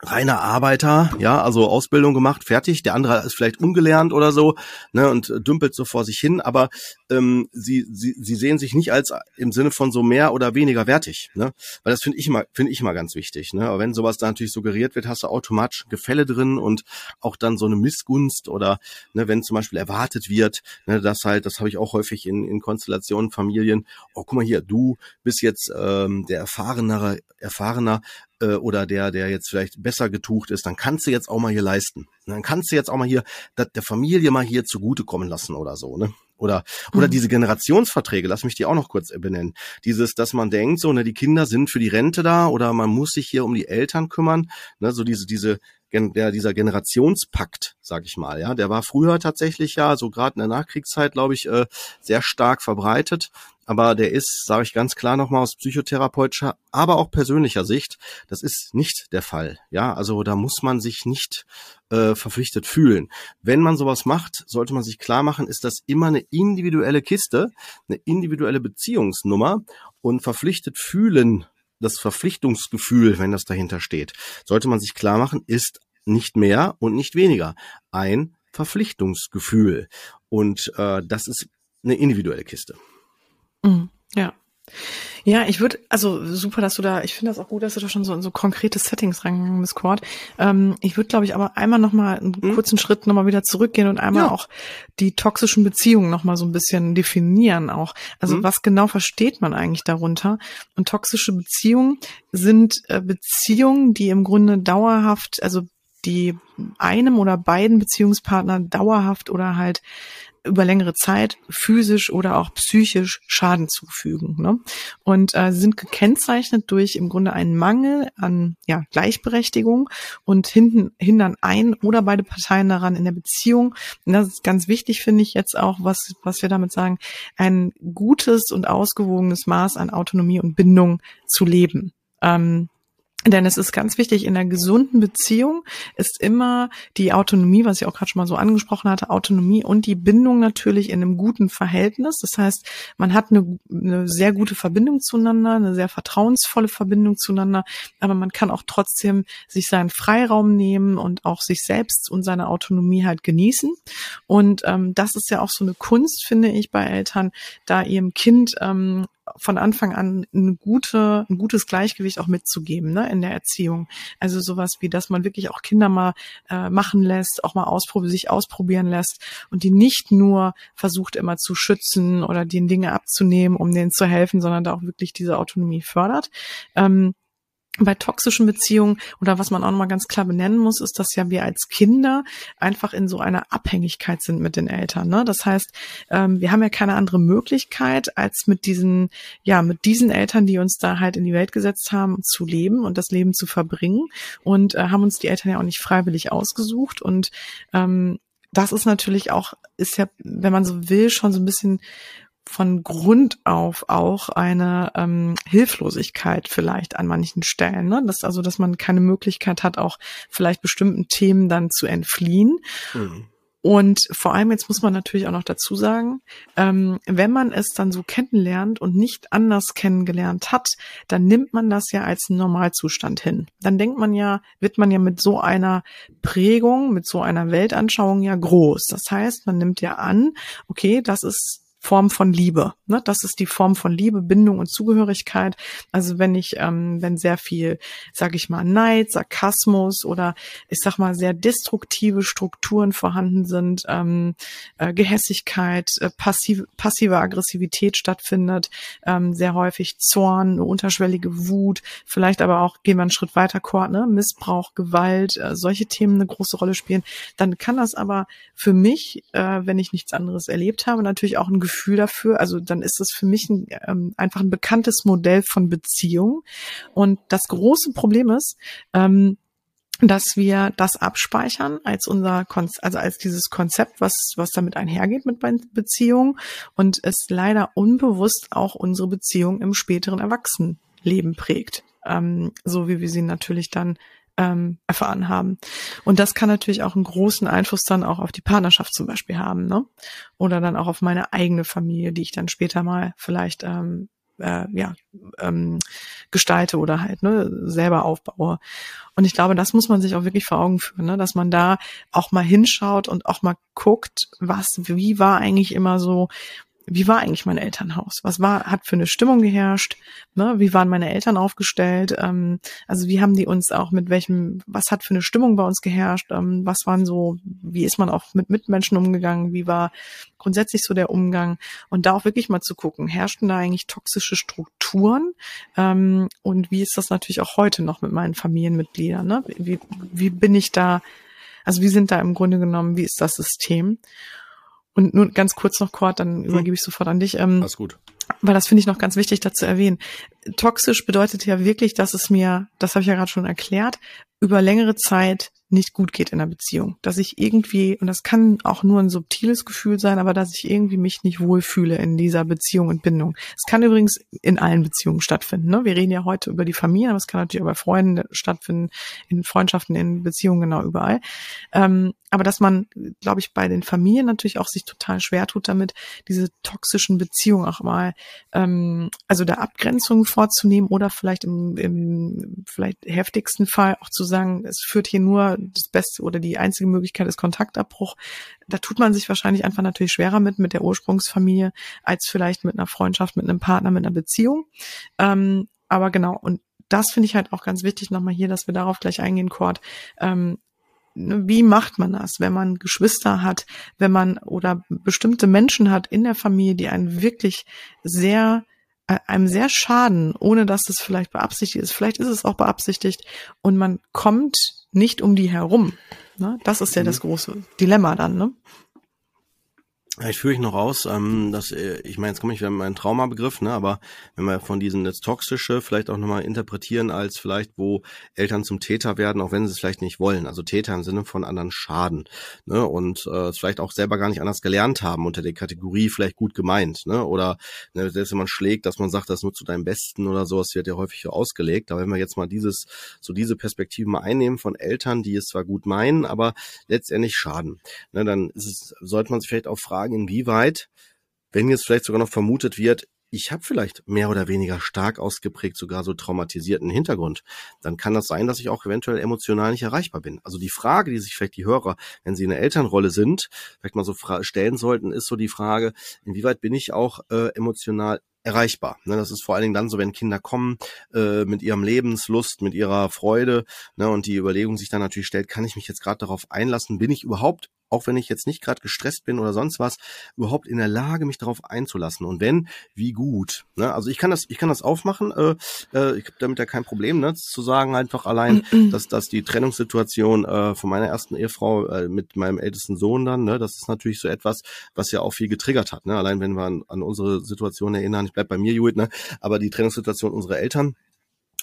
reiner Arbeiter, ja, also Ausbildung gemacht, fertig. Der andere ist vielleicht ungelernt oder so, ne, und dümpelt so vor sich hin, aber ähm, sie, sie, sie sehen sich nicht als im Sinne von so mehr oder weniger wertig, ne? Weil das finde ich immer, finde ich immer ganz wichtig, ne? Aber wenn sowas da natürlich suggeriert wird, hast du automatisch Gefälle drin und auch dann so eine Missgunst oder ne, wenn zum Beispiel erwartet wird, ne, das halt, das habe ich auch häufig in, in Konstellationen, Familien, oh, guck mal hier, du bist jetzt ähm, der erfahrenere, erfahrener, äh, oder der, der jetzt vielleicht besser getucht ist, dann kannst du jetzt auch mal hier leisten. dann kannst du jetzt auch mal hier der Familie mal hier zugutekommen lassen oder so, ne? Oder, oder mhm. diese Generationsverträge, lass mich die auch noch kurz benennen. Dieses, dass man denkt, so, ne, die Kinder sind für die Rente da oder man muss sich hier um die Eltern kümmern, ne, so diese, diese, der, dieser Generationspakt, sag ich mal, ja, der war früher tatsächlich ja, so gerade in der Nachkriegszeit, glaube ich, äh, sehr stark verbreitet aber der ist, sage ich ganz klar nochmal aus psychotherapeutischer, aber auch persönlicher Sicht, das ist nicht der Fall. Ja, also da muss man sich nicht äh, verpflichtet fühlen. Wenn man sowas macht, sollte man sich klar machen, ist das immer eine individuelle Kiste, eine individuelle Beziehungsnummer und verpflichtet fühlen, das Verpflichtungsgefühl, wenn das dahinter steht, sollte man sich klar machen, ist nicht mehr und nicht weniger ein Verpflichtungsgefühl. Und äh, das ist eine individuelle Kiste. Mhm. Ja. Ja, ich würde, also super, dass du da, ich finde das auch gut, dass du da schon so in so konkrete Settings reingegangen bist, Cord. Ähm, ich würde, glaube ich, aber einmal nochmal einen mhm. kurzen Schritt nochmal wieder zurückgehen und einmal ja. auch die toxischen Beziehungen nochmal so ein bisschen definieren auch. Also mhm. was genau versteht man eigentlich darunter? Und toxische Beziehungen sind äh, Beziehungen, die im Grunde dauerhaft, also die einem oder beiden Beziehungspartnern dauerhaft oder halt über längere Zeit physisch oder auch psychisch Schaden zufügen. Ne? Und äh, sind gekennzeichnet durch im Grunde einen Mangel an ja, Gleichberechtigung und hinten hindern ein oder beide Parteien daran in der Beziehung. Und das ist ganz wichtig, finde ich jetzt auch, was, was wir damit sagen, ein gutes und ausgewogenes Maß an Autonomie und Bindung zu leben. Ähm, denn es ist ganz wichtig, in einer gesunden Beziehung ist immer die Autonomie, was ich auch gerade schon mal so angesprochen hatte, Autonomie und die Bindung natürlich in einem guten Verhältnis. Das heißt, man hat eine, eine sehr gute Verbindung zueinander, eine sehr vertrauensvolle Verbindung zueinander, aber man kann auch trotzdem sich seinen Freiraum nehmen und auch sich selbst und seine Autonomie halt genießen. Und ähm, das ist ja auch so eine Kunst, finde ich, bei Eltern, da ihrem Kind ähm, von Anfang an eine gute, ein gutes Gleichgewicht auch mitzugeben ne, in der Erziehung. Also sowas wie, dass man wirklich auch Kinder mal äh, machen lässt, auch mal ausprobieren, sich ausprobieren lässt und die nicht nur versucht immer zu schützen oder den Dinge abzunehmen, um denen zu helfen, sondern da auch wirklich diese Autonomie fördert. Ähm, bei toxischen Beziehungen oder was man auch nochmal ganz klar benennen muss, ist, dass ja wir als Kinder einfach in so einer Abhängigkeit sind mit den Eltern. Ne? Das heißt, ähm, wir haben ja keine andere Möglichkeit, als mit diesen, ja, mit diesen Eltern, die uns da halt in die Welt gesetzt haben, zu leben und das Leben zu verbringen und äh, haben uns die Eltern ja auch nicht freiwillig ausgesucht und ähm, das ist natürlich auch, ist ja, wenn man so will, schon so ein bisschen von Grund auf auch eine ähm, Hilflosigkeit vielleicht an manchen Stellen. Ne? Das also, dass man keine Möglichkeit hat, auch vielleicht bestimmten Themen dann zu entfliehen. Mhm. Und vor allem jetzt muss man natürlich auch noch dazu sagen, ähm, wenn man es dann so kennenlernt und nicht anders kennengelernt hat, dann nimmt man das ja als Normalzustand hin. Dann denkt man ja, wird man ja mit so einer Prägung, mit so einer Weltanschauung ja groß. Das heißt, man nimmt ja an, okay, das ist Form von Liebe. Ne? Das ist die Form von Liebe, Bindung und Zugehörigkeit. Also wenn ich, ähm, wenn sehr viel, sage ich mal, Neid, Sarkasmus oder ich sag mal sehr destruktive Strukturen vorhanden sind, ähm, äh, Gehässigkeit, äh, passive, passive Aggressivität stattfindet, ähm, sehr häufig Zorn, eine unterschwellige Wut, vielleicht aber auch, gehen wir einen Schritt weiter, Kort, ne? Missbrauch, Gewalt, äh, solche Themen eine große Rolle spielen, dann kann das aber für mich, äh, wenn ich nichts anderes erlebt habe, natürlich auch ein Gefühl Gefühl dafür. Also dann ist es für mich ein, ähm, einfach ein bekanntes Modell von Beziehung. Und das große Problem ist, ähm, dass wir das abspeichern als unser Konzept, also als dieses Konzept, was, was damit einhergeht mit Beziehungen und es leider unbewusst auch unsere Beziehung im späteren Erwachsenenleben prägt. Ähm, so wie wir sie natürlich dann ähm, erfahren haben. Und das kann natürlich auch einen großen Einfluss dann auch auf die Partnerschaft zum Beispiel haben, ne? Oder dann auch auf meine eigene Familie, die ich dann später mal vielleicht ähm, äh, ja, ähm, gestalte oder halt ne, selber aufbaue. Und ich glaube, das muss man sich auch wirklich vor Augen führen, ne, dass man da auch mal hinschaut und auch mal guckt, was, wie war eigentlich immer so wie war eigentlich mein Elternhaus? Was war, hat für eine Stimmung geherrscht? Ne? Wie waren meine Eltern aufgestellt? Ähm, also wie haben die uns auch mit welchem, was hat für eine Stimmung bei uns geherrscht? Ähm, was waren so, wie ist man auch mit Mitmenschen umgegangen? Wie war grundsätzlich so der Umgang? Und da auch wirklich mal zu gucken, herrschten da eigentlich toxische Strukturen? Ähm, und wie ist das natürlich auch heute noch mit meinen Familienmitgliedern? Ne? Wie, wie bin ich da, also wie sind da im Grunde genommen, wie ist das System? Und nur ganz kurz noch, Kurt, dann hm. übergebe ich sofort an dich. Ähm, Alles gut. Weil das finde ich noch ganz wichtig dazu erwähnen. Toxisch bedeutet ja wirklich, dass es mir, das habe ich ja gerade schon erklärt, über längere Zeit nicht gut geht in der Beziehung. Dass ich irgendwie, und das kann auch nur ein subtiles Gefühl sein, aber dass ich irgendwie mich nicht wohlfühle in dieser Beziehung und Bindung. Es kann übrigens in allen Beziehungen stattfinden. Ne? Wir reden ja heute über die Familie, aber es kann natürlich auch bei Freunden stattfinden, in Freundschaften, in Beziehungen, genau überall. Ähm, aber dass man, glaube ich, bei den Familien natürlich auch sich total schwer tut damit, diese toxischen Beziehungen auch mal, ähm, also der Abgrenzung vorzunehmen oder vielleicht im, im vielleicht heftigsten Fall auch zu sagen, es führt hier nur das Beste oder die einzige Möglichkeit ist Kontaktabbruch. Da tut man sich wahrscheinlich einfach natürlich schwerer mit, mit der Ursprungsfamilie, als vielleicht mit einer Freundschaft, mit einem Partner, mit einer Beziehung. Ähm, aber genau, und das finde ich halt auch ganz wichtig nochmal hier, dass wir darauf gleich eingehen, Cord. Ähm, ne, wie macht man das, wenn man Geschwister hat, wenn man oder bestimmte Menschen hat in der Familie, die einen wirklich sehr äh, einem sehr schaden, ohne dass es vielleicht beabsichtigt ist. Vielleicht ist es auch beabsichtigt und man kommt nicht um die herum. Ne? Das ist ja mhm. das große Dilemma dann. Ne? Ich führe ich noch aus, ähm, dass äh, ich meine, jetzt komme ich wieder mit meinem Traumabegriff, ne, aber wenn wir von diesen jetzt toxische vielleicht auch nochmal interpretieren als vielleicht, wo Eltern zum Täter werden, auch wenn sie es vielleicht nicht wollen, also Täter im Sinne von anderen Schaden, ne, und äh, vielleicht auch selber gar nicht anders gelernt haben unter der Kategorie vielleicht gut gemeint, ne, oder ne, selbst wenn man schlägt, dass man sagt, das nur zu deinem Besten oder sowas wird ja häufig so ausgelegt, aber wenn wir jetzt mal dieses, so diese Perspektive mal einnehmen von Eltern, die es zwar gut meinen, aber letztendlich schaden, ne, dann ist es, sollte man sich vielleicht auch fragen, fragen, inwieweit, wenn jetzt vielleicht sogar noch vermutet wird, ich habe vielleicht mehr oder weniger stark ausgeprägt, sogar so traumatisierten Hintergrund, dann kann das sein, dass ich auch eventuell emotional nicht erreichbar bin. Also die Frage, die sich vielleicht die Hörer, wenn sie in der Elternrolle sind, vielleicht mal so stellen sollten, ist so die Frage, inwieweit bin ich auch äh, emotional erreichbar. Ne, das ist vor allen Dingen dann so, wenn Kinder kommen äh, mit ihrem Lebenslust, mit ihrer Freude ne, und die Überlegung sich dann natürlich stellt, kann ich mich jetzt gerade darauf einlassen? Bin ich überhaupt auch wenn ich jetzt nicht gerade gestresst bin oder sonst was, überhaupt in der Lage, mich darauf einzulassen. Und wenn, wie gut. Ne? Also ich kann das, ich kann das aufmachen. Äh, äh, ich habe damit ja kein Problem, ne? zu sagen einfach allein, dass, dass die Trennungssituation äh, von meiner ersten Ehefrau äh, mit meinem ältesten Sohn dann, ne, das ist natürlich so etwas, was ja auch viel getriggert hat. Ne? Allein wenn wir an, an unsere Situation erinnern, ich bleib bei mir, Judith, ne? aber die Trennungssituation unserer Eltern,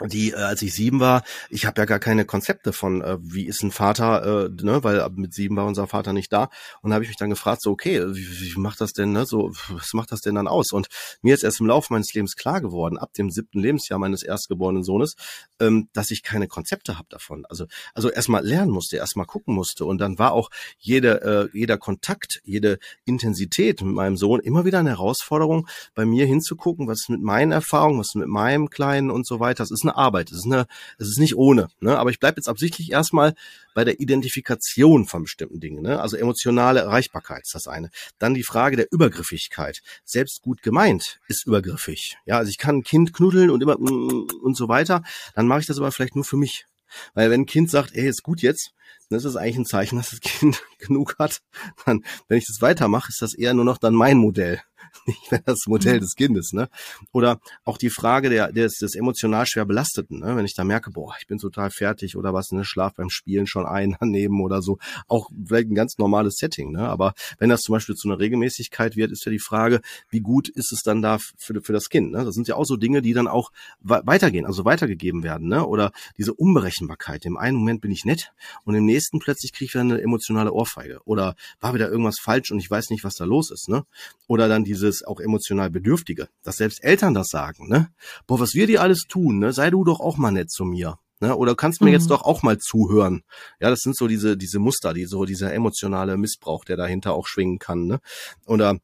die, äh, als ich sieben war, ich habe ja gar keine Konzepte von, äh, wie ist ein Vater, äh, ne, weil mit sieben war unser Vater nicht da. Und da habe ich mich dann gefragt, so, okay, wie, wie macht das denn, ne, so, was macht das denn dann aus? Und mir ist erst im Laufe meines Lebens klar geworden, ab dem siebten Lebensjahr meines erstgeborenen Sohnes, ähm, dass ich keine Konzepte habe davon. Also, also erstmal lernen musste, erstmal gucken musste. Und dann war auch jede, äh, jeder Kontakt, jede Intensität mit meinem Sohn immer wieder eine Herausforderung, bei mir hinzugucken, was ist mit meinen Erfahrungen, was ist mit meinem Kleinen und so weiter. Das ist eine Arbeit. Es ist eine, es ist nicht ohne. Ne? Aber ich bleibe jetzt absichtlich erstmal bei der Identifikation von bestimmten Dingen. Ne? Also emotionale Erreichbarkeit ist das eine. Dann die Frage der Übergriffigkeit. Selbst gut gemeint ist übergriffig. Ja, also ich kann ein Kind knuddeln und immer und so weiter. Dann mache ich das aber vielleicht nur für mich. Weil wenn ein Kind sagt, ey, ist gut jetzt, dann ist das eigentlich ein Zeichen, dass das Kind genug hat. Dann, wenn ich das weitermache, ist das eher nur noch dann mein Modell. nicht mehr das Modell mhm. des Kindes, ne? Oder auch die Frage der, des, des emotional schwer Belasteten, ne? Wenn ich da merke, boah, ich bin total fertig oder was, ne, Schlaf beim Spielen schon ein daneben oder so. Auch vielleicht ein ganz normales Setting, ne? Aber wenn das zum Beispiel zu einer Regelmäßigkeit wird, ist ja die Frage, wie gut ist es dann da für, für das Kind, ne? Das sind ja auch so Dinge, die dann auch weitergehen, also weitergegeben werden, ne? Oder diese Unberechenbarkeit. Im einen Moment bin ich nett und im nächsten plötzlich kriege ich dann eine emotionale Ohrfeige. Oder war wieder irgendwas falsch und ich weiß nicht, was da los ist, ne? Oder dann dieses auch emotional Bedürftige, dass selbst Eltern das sagen, ne? Boah, was wir dir alles tun, ne? Sei du doch auch mal nett zu mir. Ne? Oder kannst mir mhm. jetzt doch auch mal zuhören. Ja, das sind so diese, diese Muster, die so dieser emotionale Missbrauch, der dahinter auch schwingen kann. Ne? Oder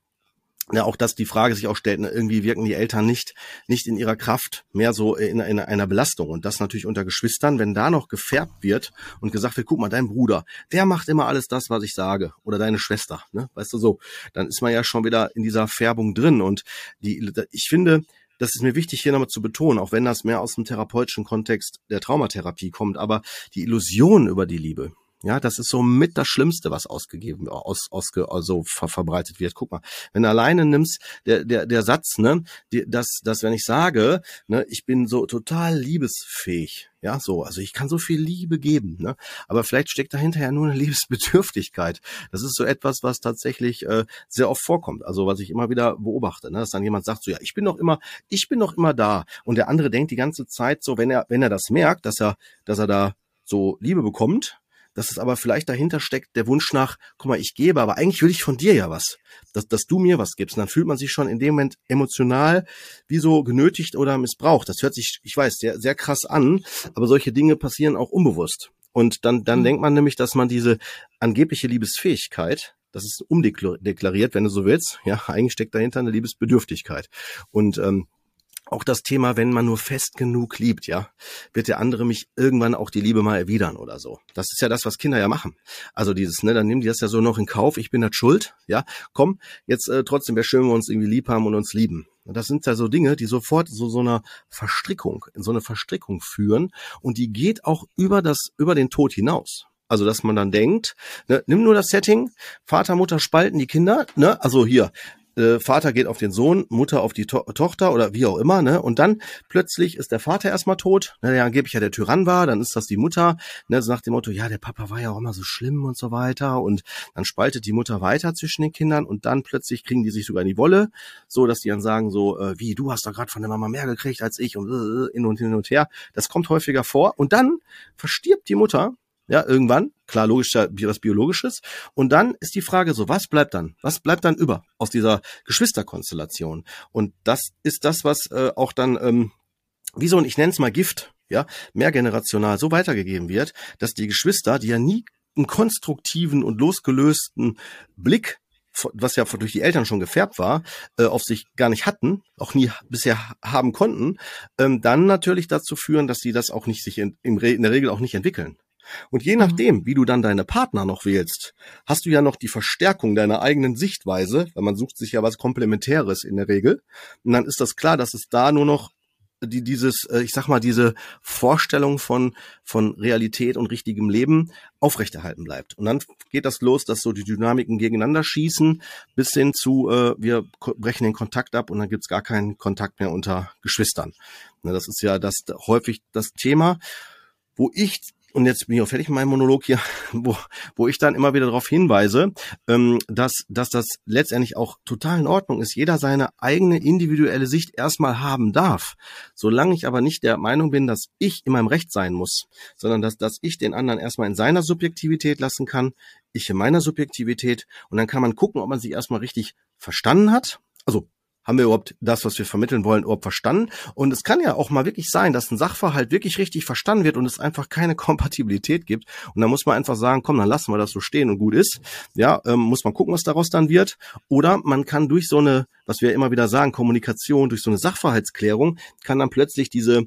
ja, auch dass die Frage sich auch stellt, ne, irgendwie wirken die Eltern nicht, nicht in ihrer Kraft, mehr so in, in einer Belastung. Und das natürlich unter Geschwistern, wenn da noch gefärbt wird und gesagt wird, guck mal, dein Bruder, der macht immer alles das, was ich sage. Oder deine Schwester, ne? Weißt du so, dann ist man ja schon wieder in dieser Färbung drin. Und die, ich finde, das ist mir wichtig hier nochmal zu betonen, auch wenn das mehr aus dem therapeutischen Kontext der Traumatherapie kommt, aber die Illusion über die Liebe, ja, das ist so mit das Schlimmste, was ausgegeben, aus, ausge, also ver, verbreitet wird. Guck mal, wenn du alleine nimmst, der, der, der Satz, ne, die, dass, dass wenn ich sage, ne, ich bin so total liebesfähig, ja, so, also ich kann so viel Liebe geben, ne, aber vielleicht steckt dahinter ja nur eine Liebesbedürftigkeit. Das ist so etwas, was tatsächlich äh, sehr oft vorkommt. Also was ich immer wieder beobachte, ne, dass dann jemand sagt so, ja, ich bin doch immer, ich bin doch immer da, und der andere denkt die ganze Zeit so, wenn er, wenn er das merkt, dass er, dass er da so Liebe bekommt, dass es aber vielleicht dahinter steckt, der Wunsch nach, guck mal, ich gebe, aber eigentlich will ich von dir ja was, dass, dass du mir was gibst. Und dann fühlt man sich schon in dem Moment emotional wie so genötigt oder missbraucht. Das hört sich, ich weiß, sehr, sehr krass an, aber solche Dinge passieren auch unbewusst. Und dann, dann mhm. denkt man nämlich, dass man diese angebliche Liebesfähigkeit, das ist umdeklariert, wenn du so willst. Ja, eigentlich steckt dahinter eine Liebesbedürftigkeit. Und ähm, auch das Thema, wenn man nur fest genug liebt, ja, wird der andere mich irgendwann auch die Liebe mal erwidern oder so. Das ist ja das, was Kinder ja machen. Also dieses, ne, dann nehmen die das ja so noch in Kauf, ich bin das schuld, ja, komm, jetzt äh, trotzdem wäre schön, wenn wir uns irgendwie lieb haben und uns lieben. Das sind ja so Dinge, die sofort so so einer Verstrickung, in so eine Verstrickung führen und die geht auch über das, über den Tod hinaus. Also, dass man dann denkt, ne, nimm nur das Setting, Vater, Mutter spalten die Kinder, ne, also hier, äh, Vater geht auf den Sohn, Mutter auf die to Tochter oder wie auch immer, ne? Und dann plötzlich ist der Vater erstmal tot, ne, der angeblich ja der Tyrann war, dann ist das die Mutter, ne, so nach dem Motto, ja, der Papa war ja auch immer so schlimm und so weiter und dann spaltet die Mutter weiter zwischen den Kindern und dann plötzlich kriegen die sich sogar in die Wolle, so dass die dann sagen so, äh, wie, du hast doch gerade von der Mama mehr gekriegt als ich und äh, hin und hin und her. Das kommt häufiger vor und dann verstirbt die Mutter ja, irgendwann, klar, logisch, was Biologisches. Und dann ist die Frage so, was bleibt dann? Was bleibt dann über aus dieser Geschwisterkonstellation? Und das ist das, was äh, auch dann, ähm, wie so ein, ich nenne es mal Gift, ja, mehrgenerational so weitergegeben wird, dass die Geschwister, die ja nie einen konstruktiven und losgelösten Blick was ja durch die Eltern schon gefärbt war, äh, auf sich gar nicht hatten, auch nie bisher haben konnten, ähm, dann natürlich dazu führen, dass sie das auch nicht sich in, in der Regel auch nicht entwickeln. Und je mhm. nachdem, wie du dann deine Partner noch wählst, hast du ja noch die Verstärkung deiner eigenen Sichtweise, weil man sucht sich ja was Komplementäres in der Regel. Und dann ist das klar, dass es da nur noch die dieses, äh, ich sag mal, diese Vorstellung von, von Realität und richtigem Leben aufrechterhalten bleibt. Und dann geht das los, dass so die Dynamiken gegeneinander schießen, bis hin zu, äh, wir brechen den Kontakt ab und dann gibt's gar keinen Kontakt mehr unter Geschwistern. Ne, das ist ja das häufig das Thema, wo ich und jetzt bin ich auch fertig mit meinem Monolog hier, wo, wo ich dann immer wieder darauf hinweise, ähm, dass, dass das letztendlich auch total in Ordnung ist, jeder seine eigene individuelle Sicht erstmal haben darf. Solange ich aber nicht der Meinung bin, dass ich in meinem Recht sein muss, sondern dass, dass ich den anderen erstmal in seiner Subjektivität lassen kann, ich in meiner Subjektivität und dann kann man gucken, ob man sich erstmal richtig verstanden hat. Also haben wir überhaupt das, was wir vermitteln wollen, überhaupt verstanden? Und es kann ja auch mal wirklich sein, dass ein Sachverhalt wirklich richtig verstanden wird und es einfach keine Kompatibilität gibt. Und dann muss man einfach sagen, komm, dann lassen wir das so stehen und gut ist. Ja, ähm, muss man gucken, was daraus dann wird. Oder man kann durch so eine, was wir immer wieder sagen, Kommunikation, durch so eine Sachverhaltsklärung, kann dann plötzlich diese,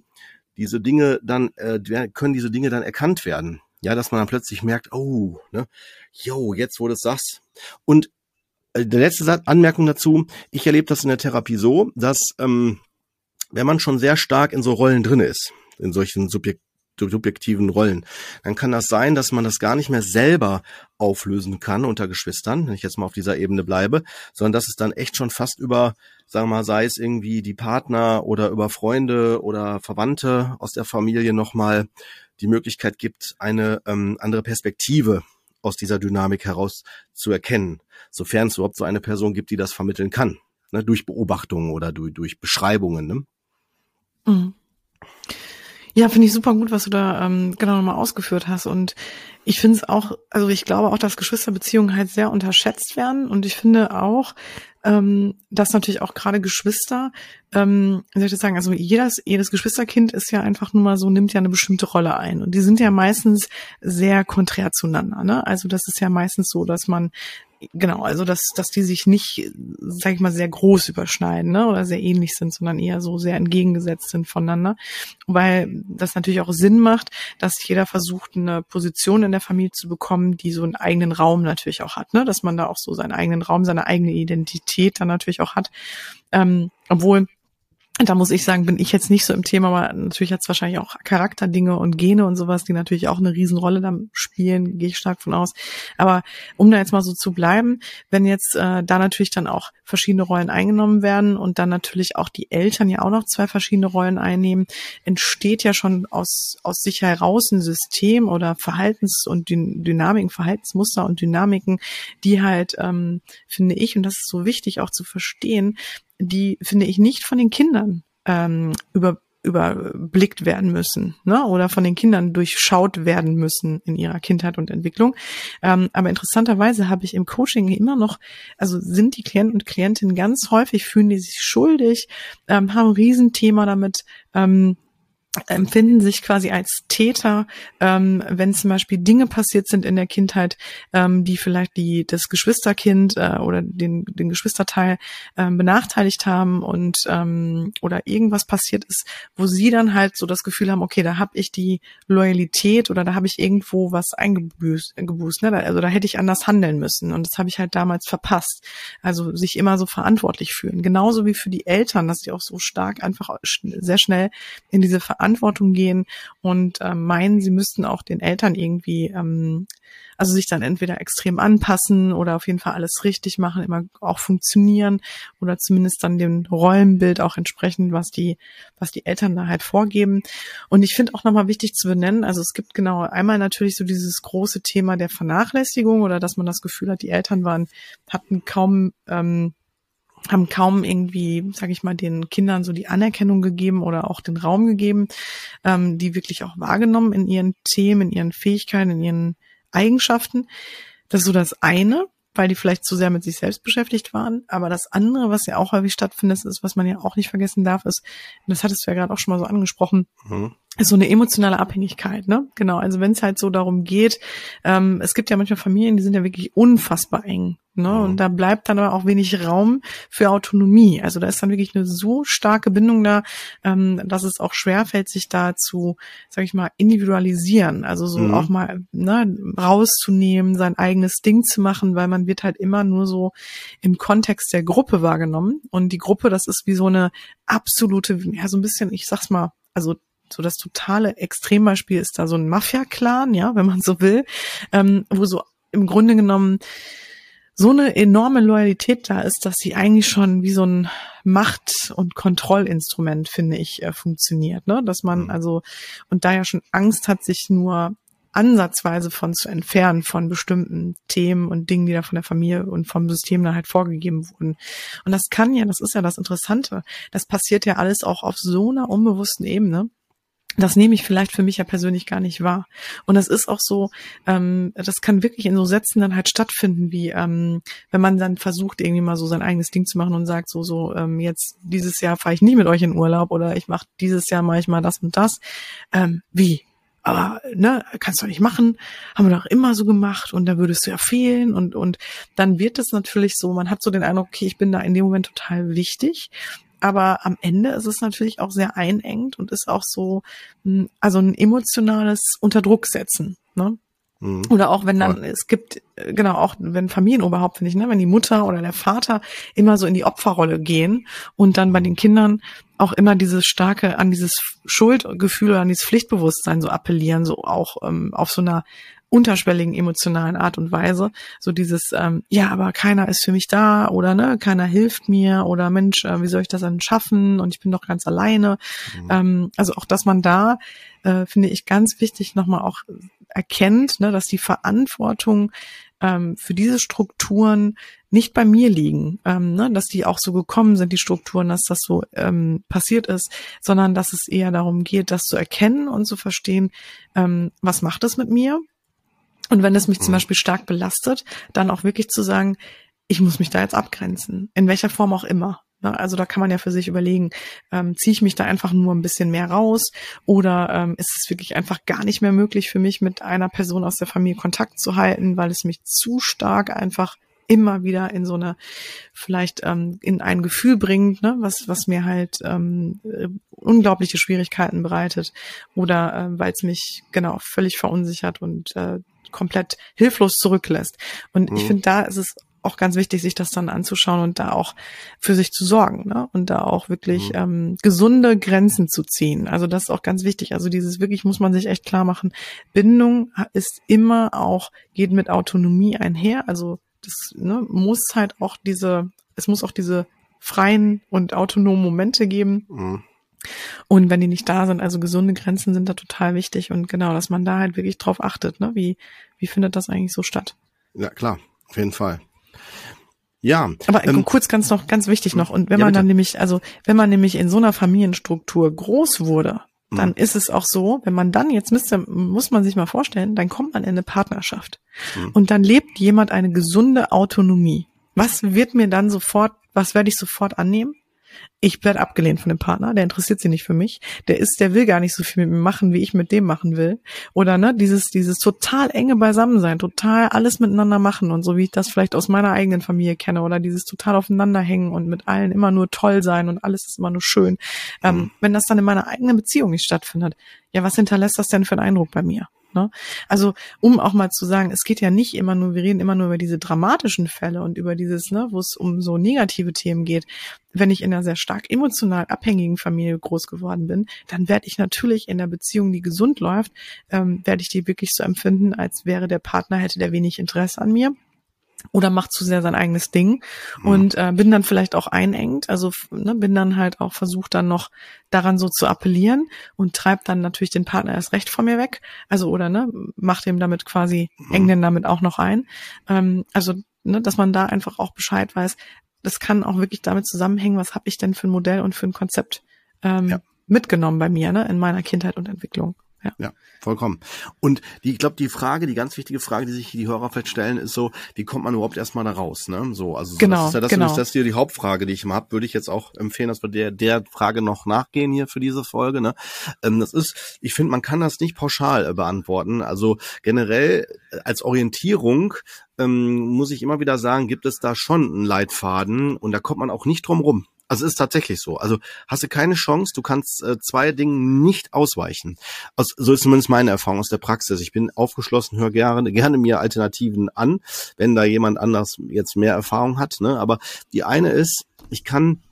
diese Dinge dann, äh, können diese Dinge dann erkannt werden. Ja, dass man dann plötzlich merkt, oh, ne, yo, jetzt wo du es sagst. Und der letzte Anmerkung dazu, ich erlebe das in der Therapie so, dass ähm, wenn man schon sehr stark in so Rollen drin ist, in solchen Subjekt subjektiven Rollen, dann kann das sein, dass man das gar nicht mehr selber auflösen kann unter Geschwistern, wenn ich jetzt mal auf dieser Ebene bleibe, sondern dass es dann echt schon fast über, sagen wir mal, sei es irgendwie die Partner oder über Freunde oder Verwandte aus der Familie nochmal die Möglichkeit gibt, eine ähm, andere Perspektive aus dieser Dynamik heraus zu erkennen, sofern es überhaupt so eine Person gibt, die das vermitteln kann, ne, durch Beobachtungen oder durch, durch Beschreibungen. Ne? Mhm. Ja, finde ich super gut, was du da ähm, genau nochmal ausgeführt hast. Und ich finde es auch, also ich glaube auch, dass Geschwisterbeziehungen halt sehr unterschätzt werden. Und ich finde auch, ähm, dass natürlich auch gerade Geschwister, ähm, wie soll ich das sagen, also jedes, jedes Geschwisterkind ist ja einfach nur mal so, nimmt ja eine bestimmte Rolle ein. Und die sind ja meistens sehr konträr zueinander. Ne? Also das ist ja meistens so, dass man genau, also dass, dass die sich nicht, sag ich mal, sehr groß überschneiden ne, oder sehr ähnlich sind, sondern eher so sehr entgegengesetzt sind voneinander. Weil das natürlich auch Sinn macht, dass jeder versucht, eine Position in der Familie zu bekommen, die so einen eigenen Raum natürlich auch hat, ne? dass man da auch so seinen eigenen Raum, seine eigene Identität dann natürlich auch hat. Ähm, obwohl da muss ich sagen, bin ich jetzt nicht so im Thema, aber natürlich hat es wahrscheinlich auch Charakterdinge und Gene und sowas, die natürlich auch eine Riesenrolle da spielen, gehe ich stark von aus. Aber um da jetzt mal so zu bleiben, wenn jetzt äh, da natürlich dann auch verschiedene Rollen eingenommen werden und dann natürlich auch die Eltern ja auch noch zwei verschiedene Rollen einnehmen, entsteht ja schon aus, aus sich heraus ein System oder Verhaltens- und Dynamiken, Verhaltensmuster und Dynamiken, die halt, ähm, finde ich, und das ist so wichtig auch zu verstehen, die, finde ich, nicht von den Kindern ähm, über, überblickt werden müssen ne? oder von den Kindern durchschaut werden müssen in ihrer Kindheit und Entwicklung. Ähm, aber interessanterweise habe ich im Coaching immer noch, also sind die Klienten und Klientinnen ganz häufig, fühlen die sich schuldig, ähm, haben ein Riesenthema damit, ähm, empfinden sich quasi als Täter, ähm, wenn zum Beispiel Dinge passiert sind in der Kindheit, ähm, die vielleicht die das Geschwisterkind äh, oder den, den Geschwisterteil ähm, benachteiligt haben und ähm, oder irgendwas passiert ist, wo sie dann halt so das Gefühl haben, okay, da habe ich die Loyalität oder da habe ich irgendwo was eingebüßt, geboost, ne? also da hätte ich anders handeln müssen und das habe ich halt damals verpasst. Also sich immer so verantwortlich fühlen, genauso wie für die Eltern, dass sie auch so stark einfach sehr schnell in diese Verantwortung gehen und äh, meinen, sie müssten auch den Eltern irgendwie, ähm, also sich dann entweder extrem anpassen oder auf jeden Fall alles richtig machen, immer auch funktionieren oder zumindest dann dem Rollenbild auch entsprechend, was die, was die Eltern da halt vorgeben. Und ich finde auch nochmal wichtig zu benennen, also es gibt genau einmal natürlich so dieses große Thema der Vernachlässigung oder dass man das Gefühl hat, die Eltern waren, hatten kaum ähm, haben kaum irgendwie, sage ich mal, den Kindern so die Anerkennung gegeben oder auch den Raum gegeben, ähm, die wirklich auch wahrgenommen in ihren Themen, in ihren Fähigkeiten, in ihren Eigenschaften. Das ist so das eine, weil die vielleicht zu sehr mit sich selbst beschäftigt waren. Aber das andere, was ja auch häufig stattfindet, ist, was man ja auch nicht vergessen darf, ist, das hattest du ja gerade auch schon mal so angesprochen, mhm so eine emotionale Abhängigkeit, ne? Genau. Also wenn es halt so darum geht, ähm, es gibt ja manchmal Familien, die sind ja wirklich unfassbar eng, ne? Mhm. Und da bleibt dann aber auch wenig Raum für Autonomie. Also da ist dann wirklich eine so starke Bindung da, ähm, dass es auch schwerfällt, sich da zu, sag ich mal, individualisieren. Also so mhm. auch mal ne, rauszunehmen, sein eigenes Ding zu machen, weil man wird halt immer nur so im Kontext der Gruppe wahrgenommen. Und die Gruppe, das ist wie so eine absolute, ja, so ein bisschen, ich sag's mal, also so das totale Extrembeispiel ist da so ein Mafia-Clan, ja, wenn man so will, ähm, wo so im Grunde genommen so eine enorme Loyalität da ist, dass sie eigentlich schon wie so ein Macht- und Kontrollinstrument, finde ich, äh, funktioniert. Ne? Dass man mhm. also, und da ja schon Angst hat, sich nur ansatzweise von zu entfernen von bestimmten Themen und Dingen, die da von der Familie und vom System da halt vorgegeben wurden. Und das kann ja, das ist ja das Interessante, das passiert ja alles auch auf so einer unbewussten Ebene das nehme ich vielleicht für mich ja persönlich gar nicht wahr. Und das ist auch so, ähm, das kann wirklich in so Sätzen dann halt stattfinden, wie ähm, wenn man dann versucht, irgendwie mal so sein eigenes Ding zu machen und sagt, so, so, ähm, jetzt dieses Jahr fahre ich nie mit euch in Urlaub oder ich mache dieses Jahr mache ich mal das und das. Ähm, wie? aber ne, kannst du nicht machen, haben wir doch immer so gemacht und da würdest du ja fehlen und und dann wird es natürlich so, man hat so den Eindruck, okay, ich bin da in dem Moment total wichtig aber am Ende ist es natürlich auch sehr einengt und ist auch so, hm, also ein emotionales Unterdruck setzen. Ne? Mhm. Oder auch wenn dann, Voll. es gibt, äh, genau, auch wenn Familienoberhaupt, finde ich, ne, wenn die Mutter oder der Vater immer so in die Opferrolle gehen und dann bei den Kindern auch immer dieses starke, an dieses Schuldgefühl oder an dieses Pflichtbewusstsein so appellieren, so auch ähm, auf so einer unterschwelligen emotionalen Art und Weise. So dieses, ähm, ja, aber keiner ist für mich da oder ne, keiner hilft mir oder Mensch, äh, wie soll ich das dann schaffen und ich bin doch ganz alleine. Mhm. Ähm, also auch, dass man da, äh, finde ich ganz wichtig, nochmal auch erkennt, ne, dass die Verantwortung ähm, für diese Strukturen nicht bei mir liegen, ähm, ne, dass die auch so gekommen sind, die Strukturen, dass das so ähm, passiert ist, sondern dass es eher darum geht, das zu erkennen und zu verstehen, ähm, was macht es mit mir und wenn es mich zum mhm. Beispiel stark belastet, dann auch wirklich zu sagen, ich muss mich da jetzt abgrenzen, in welcher Form auch immer. Ne? Also da kann man ja für sich überlegen, ähm, ziehe ich mich da einfach nur ein bisschen mehr raus oder ähm, ist es wirklich einfach gar nicht mehr möglich für mich, mit einer Person aus der Familie Kontakt zu halten, weil es mich zu stark einfach immer wieder in so eine vielleicht ähm, in ein Gefühl bringt, ne, was was mir halt ähm, äh, unglaubliche Schwierigkeiten bereitet oder äh, weil es mich genau völlig verunsichert und äh, komplett hilflos zurücklässt. Und mhm. ich finde, da ist es auch ganz wichtig, sich das dann anzuschauen und da auch für sich zu sorgen ne? und da auch wirklich mhm. ähm, gesunde Grenzen zu ziehen. Also das ist auch ganz wichtig. Also dieses wirklich muss man sich echt klar machen. Bindung ist immer auch, geht mit Autonomie einher. Also das ne, muss halt auch diese, es muss auch diese freien und autonomen Momente geben. Mhm. Und wenn die nicht da sind, also gesunde Grenzen sind da total wichtig und genau, dass man da halt wirklich drauf achtet, ne? Wie, wie findet das eigentlich so statt? Ja, klar, auf jeden Fall. Ja. Aber ähm, kurz ganz noch, ganz wichtig noch. Und wenn ja, man dann nämlich, also wenn man nämlich in so einer Familienstruktur groß wurde, dann mhm. ist es auch so, wenn man dann, jetzt müsste, muss man sich mal vorstellen, dann kommt man in eine Partnerschaft. Mhm. Und dann lebt jemand eine gesunde Autonomie. Was wird mir dann sofort, was werde ich sofort annehmen? Ich werde abgelehnt von dem Partner, der interessiert sich nicht für mich, der ist, der will gar nicht so viel mit mir machen, wie ich mit dem machen will. Oder ne, dieses, dieses total enge Beisammensein, total alles miteinander machen und so wie ich das vielleicht aus meiner eigenen Familie kenne, oder dieses total aufeinanderhängen und mit allen immer nur toll sein und alles ist immer nur schön. Ähm, mhm. wenn das dann in meiner eigenen Beziehung nicht stattfindet, ja, was hinterlässt das denn für einen Eindruck bei mir? Ne? Also um auch mal zu sagen, es geht ja nicht immer nur, wir reden immer nur über diese dramatischen Fälle und über dieses, ne, wo es um so negative Themen geht. Wenn ich in einer sehr stark emotional abhängigen Familie groß geworden bin, dann werde ich natürlich in der Beziehung, die gesund läuft, ähm, werde ich die wirklich so empfinden, als wäre der Partner, hätte der wenig Interesse an mir oder macht zu sehr sein eigenes Ding mhm. und äh, bin dann vielleicht auch einengt, also ne, bin dann halt auch versucht dann noch daran so zu appellieren und treibt dann natürlich den Partner erst recht von mir weg, also oder ne, macht ihm damit quasi, mhm. eng den damit auch noch ein, ähm, also ne, dass man da einfach auch Bescheid weiß, das kann auch wirklich damit zusammenhängen, was habe ich denn für ein Modell und für ein Konzept ähm, ja. mitgenommen bei mir, ne, in meiner Kindheit und Entwicklung. Ja. ja, vollkommen. Und die, ich glaube, die Frage, die ganz wichtige Frage, die sich die Hörer vielleicht stellen, ist so, wie kommt man überhaupt erstmal da raus? Ne? So, also genau, das ist ja das, genau. das ist ja die Hauptfrage, die ich immer habe. Würde ich jetzt auch empfehlen, dass wir der, der Frage noch nachgehen hier für diese Folge. Ne? Ähm, das ist, ich finde, man kann das nicht pauschal äh, beantworten. Also generell äh, als Orientierung ähm, muss ich immer wieder sagen, gibt es da schon einen Leitfaden und da kommt man auch nicht drum rum. Also ist tatsächlich so. Also hast du keine Chance, du kannst äh, zwei Dingen nicht ausweichen. Also, so ist zumindest meine Erfahrung aus der Praxis. Ich bin aufgeschlossen, höre gerne, gerne mir Alternativen an, wenn da jemand anders jetzt mehr Erfahrung hat. Ne? Aber die eine ist, ich kann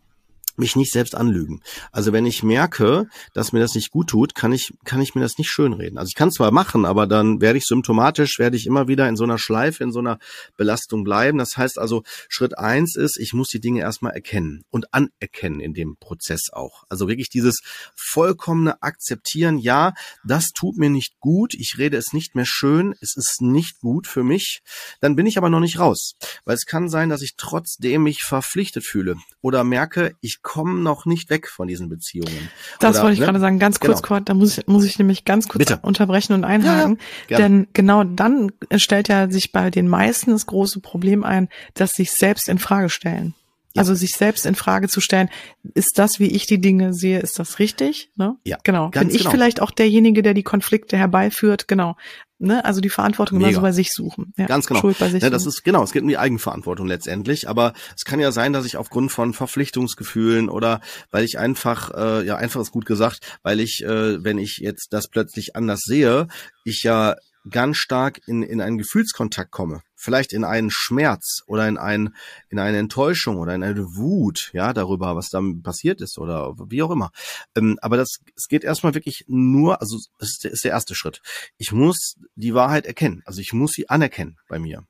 mich nicht selbst anlügen. Also wenn ich merke, dass mir das nicht gut tut, kann ich, kann ich mir das nicht schönreden. Also ich kann zwar machen, aber dann werde ich symptomatisch, werde ich immer wieder in so einer Schleife, in so einer Belastung bleiben. Das heißt also, Schritt eins ist, ich muss die Dinge erstmal erkennen und anerkennen in dem Prozess auch. Also wirklich dieses vollkommene Akzeptieren, ja, das tut mir nicht gut, ich rede es nicht mehr schön, es ist nicht gut für mich. Dann bin ich aber noch nicht raus. Weil es kann sein, dass ich trotzdem mich verpflichtet fühle oder merke, ich kommen noch nicht weg von diesen Beziehungen. Das Oder, wollte ich ne? gerade sagen, ganz kurz, genau. Kurt, da muss ich, muss ich nämlich ganz kurz Bitte. unterbrechen und einhaken. Ja, denn genau dann stellt ja sich bei den meisten das große Problem ein, dass sich selbst in Frage stellen. Ja. Also sich selbst in Frage zu stellen, ist das, wie ich die Dinge sehe, ist das richtig? Ne? Ja. Genau. Bin ich genau. vielleicht auch derjenige, der die Konflikte herbeiführt? Genau ne, also die Verantwortung Mega. immer so bei sich suchen. Ja, Ganz genau. Schuld bei sich ja, das ist genau, es geht um die Eigenverantwortung letztendlich, aber es kann ja sein, dass ich aufgrund von Verpflichtungsgefühlen oder weil ich einfach, äh, ja einfach ist gut gesagt, weil ich, äh, wenn ich jetzt das plötzlich anders sehe, ich ja ganz stark in, in einen Gefühlskontakt komme, vielleicht in einen Schmerz oder in, ein, in eine Enttäuschung oder in eine Wut, ja, darüber, was da passiert ist oder wie auch immer. Ähm, aber das, es geht erstmal wirklich nur, also das ist, ist der erste Schritt. Ich muss die Wahrheit erkennen, also ich muss sie anerkennen bei mir.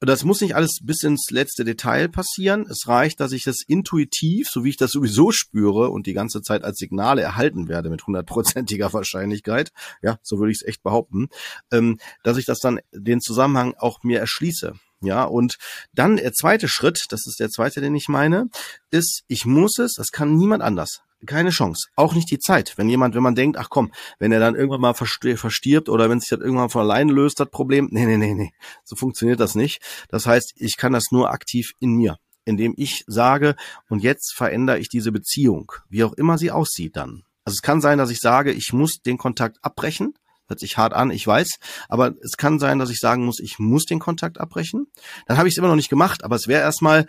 Das muss nicht alles bis ins letzte Detail passieren. Es reicht, dass ich das intuitiv, so wie ich das sowieso spüre und die ganze Zeit als Signale erhalten werde mit hundertprozentiger Wahrscheinlichkeit, ja, so würde ich es echt behaupten, ähm, dass ich das dann den Zusammenhang auch mir erschließe. Ja, und dann der zweite Schritt, das ist der zweite, den ich meine, ist, ich muss es, das kann niemand anders keine Chance. Auch nicht die Zeit. Wenn jemand, wenn man denkt, ach komm, wenn er dann irgendwann mal verstirbt oder wenn sich das irgendwann von alleine löst, das Problem. Nee, nee, nee, nee. So funktioniert das nicht. Das heißt, ich kann das nur aktiv in mir, indem ich sage, und jetzt verändere ich diese Beziehung, wie auch immer sie aussieht dann. Also es kann sein, dass ich sage, ich muss den Kontakt abbrechen. Hört sich hart an, ich weiß. Aber es kann sein, dass ich sagen muss, ich muss den Kontakt abbrechen. Dann habe ich es immer noch nicht gemacht, aber es wäre erstmal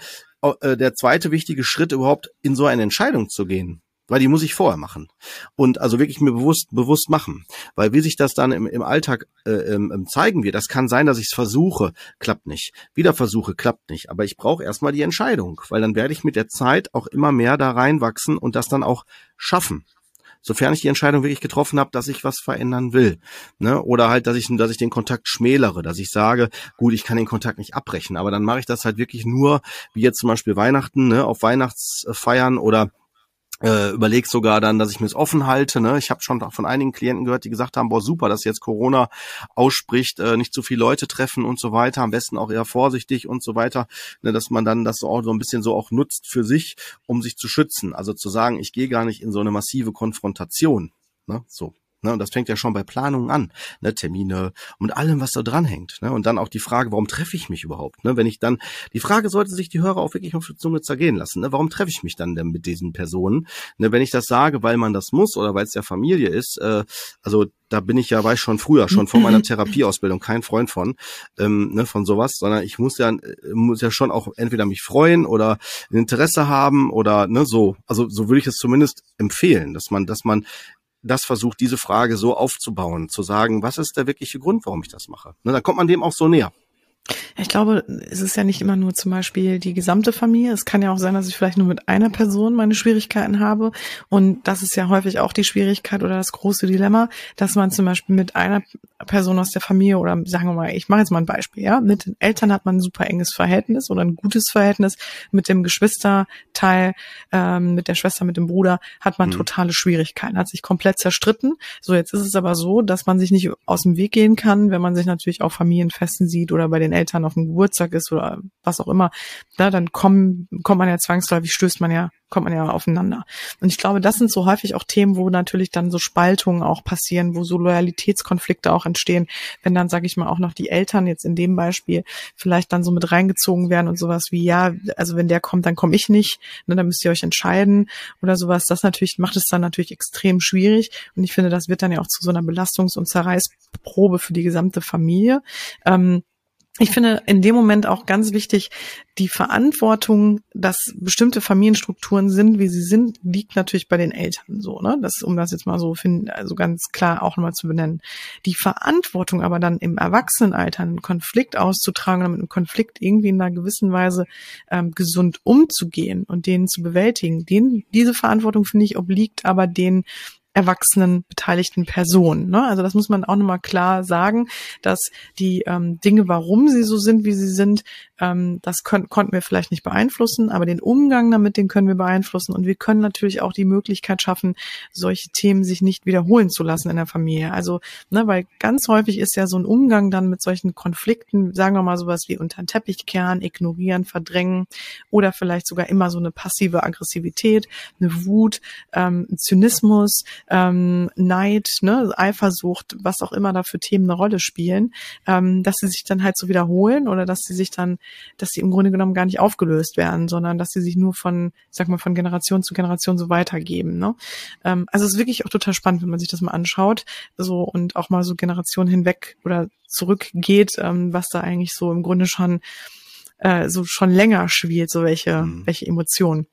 äh, der zweite wichtige Schritt, überhaupt in so eine Entscheidung zu gehen weil die muss ich vorher machen und also wirklich mir bewusst bewusst machen, weil wie sich das dann im, im Alltag äh, ähm, zeigen wird, das kann sein, dass ich es versuche, klappt nicht, wieder versuche, klappt nicht, aber ich brauche erstmal die Entscheidung, weil dann werde ich mit der Zeit auch immer mehr da reinwachsen und das dann auch schaffen. Sofern ich die Entscheidung wirklich getroffen habe, dass ich was verändern will, ne? oder halt, dass ich, dass ich den Kontakt schmälere, dass ich sage, gut, ich kann den Kontakt nicht abbrechen, aber dann mache ich das halt wirklich nur, wie jetzt zum Beispiel Weihnachten, ne? auf Weihnachtsfeiern oder äh, überleg sogar dann, dass ich mir es offen halte. Ne? Ich habe schon von einigen Klienten gehört, die gesagt haben, boah super, dass jetzt Corona ausspricht, äh, nicht zu viele Leute treffen und so weiter, am besten auch eher vorsichtig und so weiter, ne? dass man dann das auch so ein bisschen so auch nutzt für sich, um sich zu schützen. Also zu sagen, ich gehe gar nicht in so eine massive Konfrontation. Ne? So. Ne, und das fängt ja schon bei Planungen an, ne, Termine und allem, was da dran hängt. Ne, und dann auch die Frage, warum treffe ich mich überhaupt? Ne, wenn ich dann, die Frage sollte sich die Hörer auch wirklich auf die Zunge zergehen lassen. Ne, warum treffe ich mich dann denn mit diesen Personen? Ne, wenn ich das sage, weil man das muss oder weil es ja Familie ist, äh, also da bin ich ja, weiß schon früher, schon vor meiner Therapieausbildung, kein Freund von, ähm, ne, von sowas, sondern ich muss ja, muss ja schon auch entweder mich freuen oder ein Interesse haben oder ne, so. Also so würde ich es zumindest empfehlen, dass man, dass man das versucht, diese Frage so aufzubauen, zu sagen, was ist der wirkliche Grund, warum ich das mache? Ne, dann kommt man dem auch so näher. Ich glaube, es ist ja nicht immer nur zum Beispiel die gesamte Familie. Es kann ja auch sein, dass ich vielleicht nur mit einer Person meine Schwierigkeiten habe. Und das ist ja häufig auch die Schwierigkeit oder das große Dilemma, dass man zum Beispiel mit einer Person aus der Familie oder sagen wir mal, ich mache jetzt mal ein Beispiel, ja, mit den Eltern hat man ein super enges Verhältnis oder ein gutes Verhältnis. Mit dem Geschwisterteil, ähm, mit der Schwester, mit dem Bruder hat man mhm. totale Schwierigkeiten, hat sich komplett zerstritten. So, jetzt ist es aber so, dass man sich nicht aus dem Weg gehen kann, wenn man sich natürlich auch Familienfesten sieht oder bei den Eltern auf dem Geburtstag ist oder was auch immer, da dann kommen, kommt man ja zwangsläufig, stößt man ja, kommt man ja aufeinander. Und ich glaube, das sind so häufig auch Themen, wo natürlich dann so Spaltungen auch passieren, wo so Loyalitätskonflikte auch entstehen, wenn dann, sage ich mal, auch noch die Eltern jetzt in dem Beispiel vielleicht dann so mit reingezogen werden und sowas wie, ja, also wenn der kommt, dann komme ich nicht, ne, dann müsst ihr euch entscheiden oder sowas. Das natürlich macht es dann natürlich extrem schwierig. Und ich finde, das wird dann ja auch zu so einer Belastungs- und Zerreißprobe für die gesamte Familie. Ähm, ich finde in dem Moment auch ganz wichtig, die Verantwortung, dass bestimmte Familienstrukturen sind, wie sie sind, liegt natürlich bei den Eltern so, ne? Das, um das jetzt mal so finden, also ganz klar auch nochmal zu benennen. Die Verantwortung aber dann im Erwachsenenalter einen Konflikt auszutragen oder mit einem Konflikt irgendwie in einer gewissen Weise ähm, gesund umzugehen und den zu bewältigen, den, diese Verantwortung, finde ich, obliegt aber den erwachsenen beteiligten Personen. Ne? Also das muss man auch nochmal klar sagen, dass die ähm, Dinge, warum sie so sind, wie sie sind, ähm, das können, konnten wir vielleicht nicht beeinflussen, aber den Umgang damit, den können wir beeinflussen. Und wir können natürlich auch die Möglichkeit schaffen, solche Themen sich nicht wiederholen zu lassen in der Familie. Also, ne, weil ganz häufig ist ja so ein Umgang dann mit solchen Konflikten, sagen wir mal sowas wie unter den Teppich kehren, ignorieren, verdrängen oder vielleicht sogar immer so eine passive Aggressivität, eine Wut, ähm, Zynismus, ähm, Neid, ne, Eifersucht, was auch immer da für Themen eine Rolle spielen, ähm, dass sie sich dann halt so wiederholen oder dass sie sich dann, dass sie im Grunde genommen gar nicht aufgelöst werden, sondern dass sie sich nur von, sag mal, von Generation zu Generation so weitergeben. Ne? Ähm, also es ist wirklich auch total spannend, wenn man sich das mal anschaut, so und auch mal so Generationen hinweg oder zurückgeht, ähm, was da eigentlich so im Grunde schon äh, so schon länger spielt, so welche, mhm. welche Emotionen.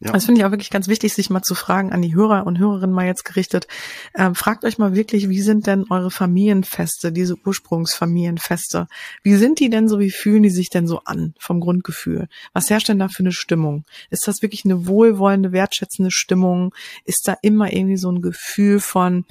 Ja. Das finde ich auch wirklich ganz wichtig, sich mal zu fragen an die Hörer und Hörerinnen mal jetzt gerichtet. Ähm, fragt euch mal wirklich, wie sind denn eure Familienfeste, diese Ursprungsfamilienfeste? Wie sind die denn so? Wie fühlen die sich denn so an vom Grundgefühl? Was herrscht denn da für eine Stimmung? Ist das wirklich eine wohlwollende, wertschätzende Stimmung? Ist da immer irgendwie so ein Gefühl von,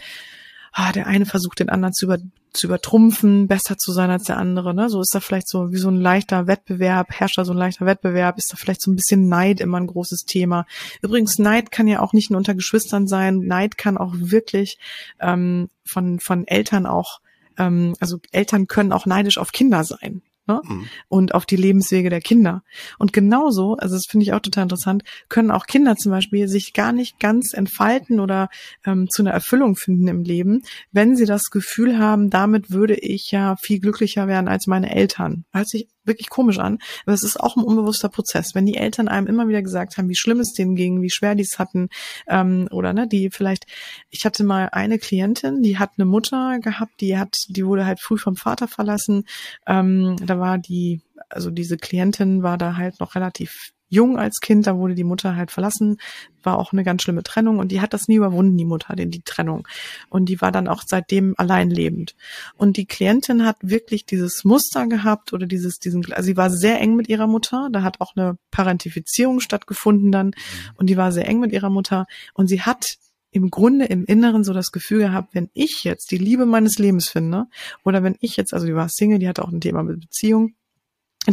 ah, der eine versucht den anderen zu, über, zu übertrumpfen, besser zu sein als der andere. Ne? So ist da vielleicht so wie so ein leichter Wettbewerb, herrscht da so ein leichter Wettbewerb, ist da vielleicht so ein bisschen Neid immer ein großes Thema. Übrigens, Neid kann ja auch nicht nur unter Geschwistern sein, Neid kann auch wirklich ähm, von, von Eltern auch, ähm, also Eltern können auch neidisch auf Kinder sein ne? Mhm. und auf die Lebenswege der Kinder. Und genauso, also das finde ich auch total interessant, können auch Kinder zum Beispiel sich gar nicht ganz entfalten oder ähm, zu einer Erfüllung finden im Leben, wenn sie das Gefühl haben, damit würde ich ja viel glücklicher werden als meine Eltern. Hört sich wirklich komisch an, aber es ist auch ein unbewusster Prozess. Wenn die Eltern einem immer wieder gesagt haben, wie schlimm es denen ging, wie schwer die es hatten, ähm, oder ne, die vielleicht, ich hatte mal eine Klientin, die hat eine Mutter gehabt, die hat, die wurde halt früh vom Vater verlassen. Ähm, da war die, also diese Klientin war da halt noch relativ jung als Kind, da wurde die Mutter halt verlassen, war auch eine ganz schlimme Trennung und die hat das nie überwunden, die Mutter, die, die Trennung. Und die war dann auch seitdem allein lebend. Und die Klientin hat wirklich dieses Muster gehabt oder dieses, diesen, also sie war sehr eng mit ihrer Mutter, da hat auch eine Parentifizierung stattgefunden dann und die war sehr eng mit ihrer Mutter und sie hat im Grunde im Inneren so das Gefühl gehabt, wenn ich jetzt die Liebe meines Lebens finde, oder wenn ich jetzt, also die war Single, die hatte auch ein Thema mit Beziehung,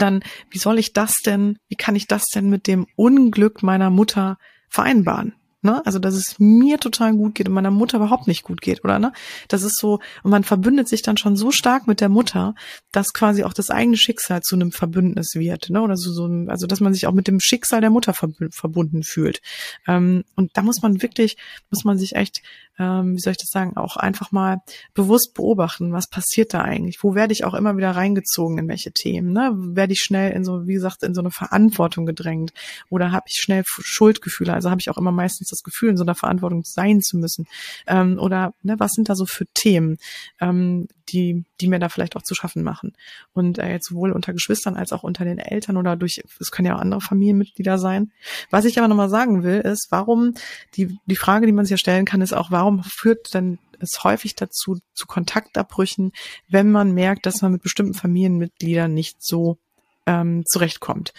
dann wie soll ich das denn, wie kann ich das denn mit dem Unglück meiner Mutter vereinbaren? Ne? Also, dass es mir total gut geht und meiner Mutter überhaupt nicht gut geht, oder? Ne? Das ist so, und man verbündet sich dann schon so stark mit der Mutter, dass quasi auch das eigene Schicksal zu einem Verbündnis wird, ne? Oder so, so also dass man sich auch mit dem Schicksal der Mutter verbunden fühlt. Ähm, und da muss man wirklich, muss man sich echt ähm, wie soll ich das sagen, auch einfach mal bewusst beobachten, was passiert da eigentlich? Wo werde ich auch immer wieder reingezogen in welche Themen? Ne? Werde ich schnell in so, wie gesagt, in so eine Verantwortung gedrängt? Oder habe ich schnell Schuldgefühle? Also habe ich auch immer meistens das Gefühl, in so einer Verantwortung sein zu müssen. Ähm, oder ne, was sind da so für Themen, ähm, die, die mir da vielleicht auch zu schaffen machen? Und äh, jetzt sowohl unter Geschwistern als auch unter den Eltern oder durch, es können ja auch andere Familienmitglieder sein. Was ich aber nochmal sagen will, ist, warum, die, die Frage, die man sich ja stellen kann, ist auch, warum führt denn es häufig dazu, zu Kontaktabbrüchen, wenn man merkt, dass man mit bestimmten Familienmitgliedern nicht so ähm, zurechtkommt.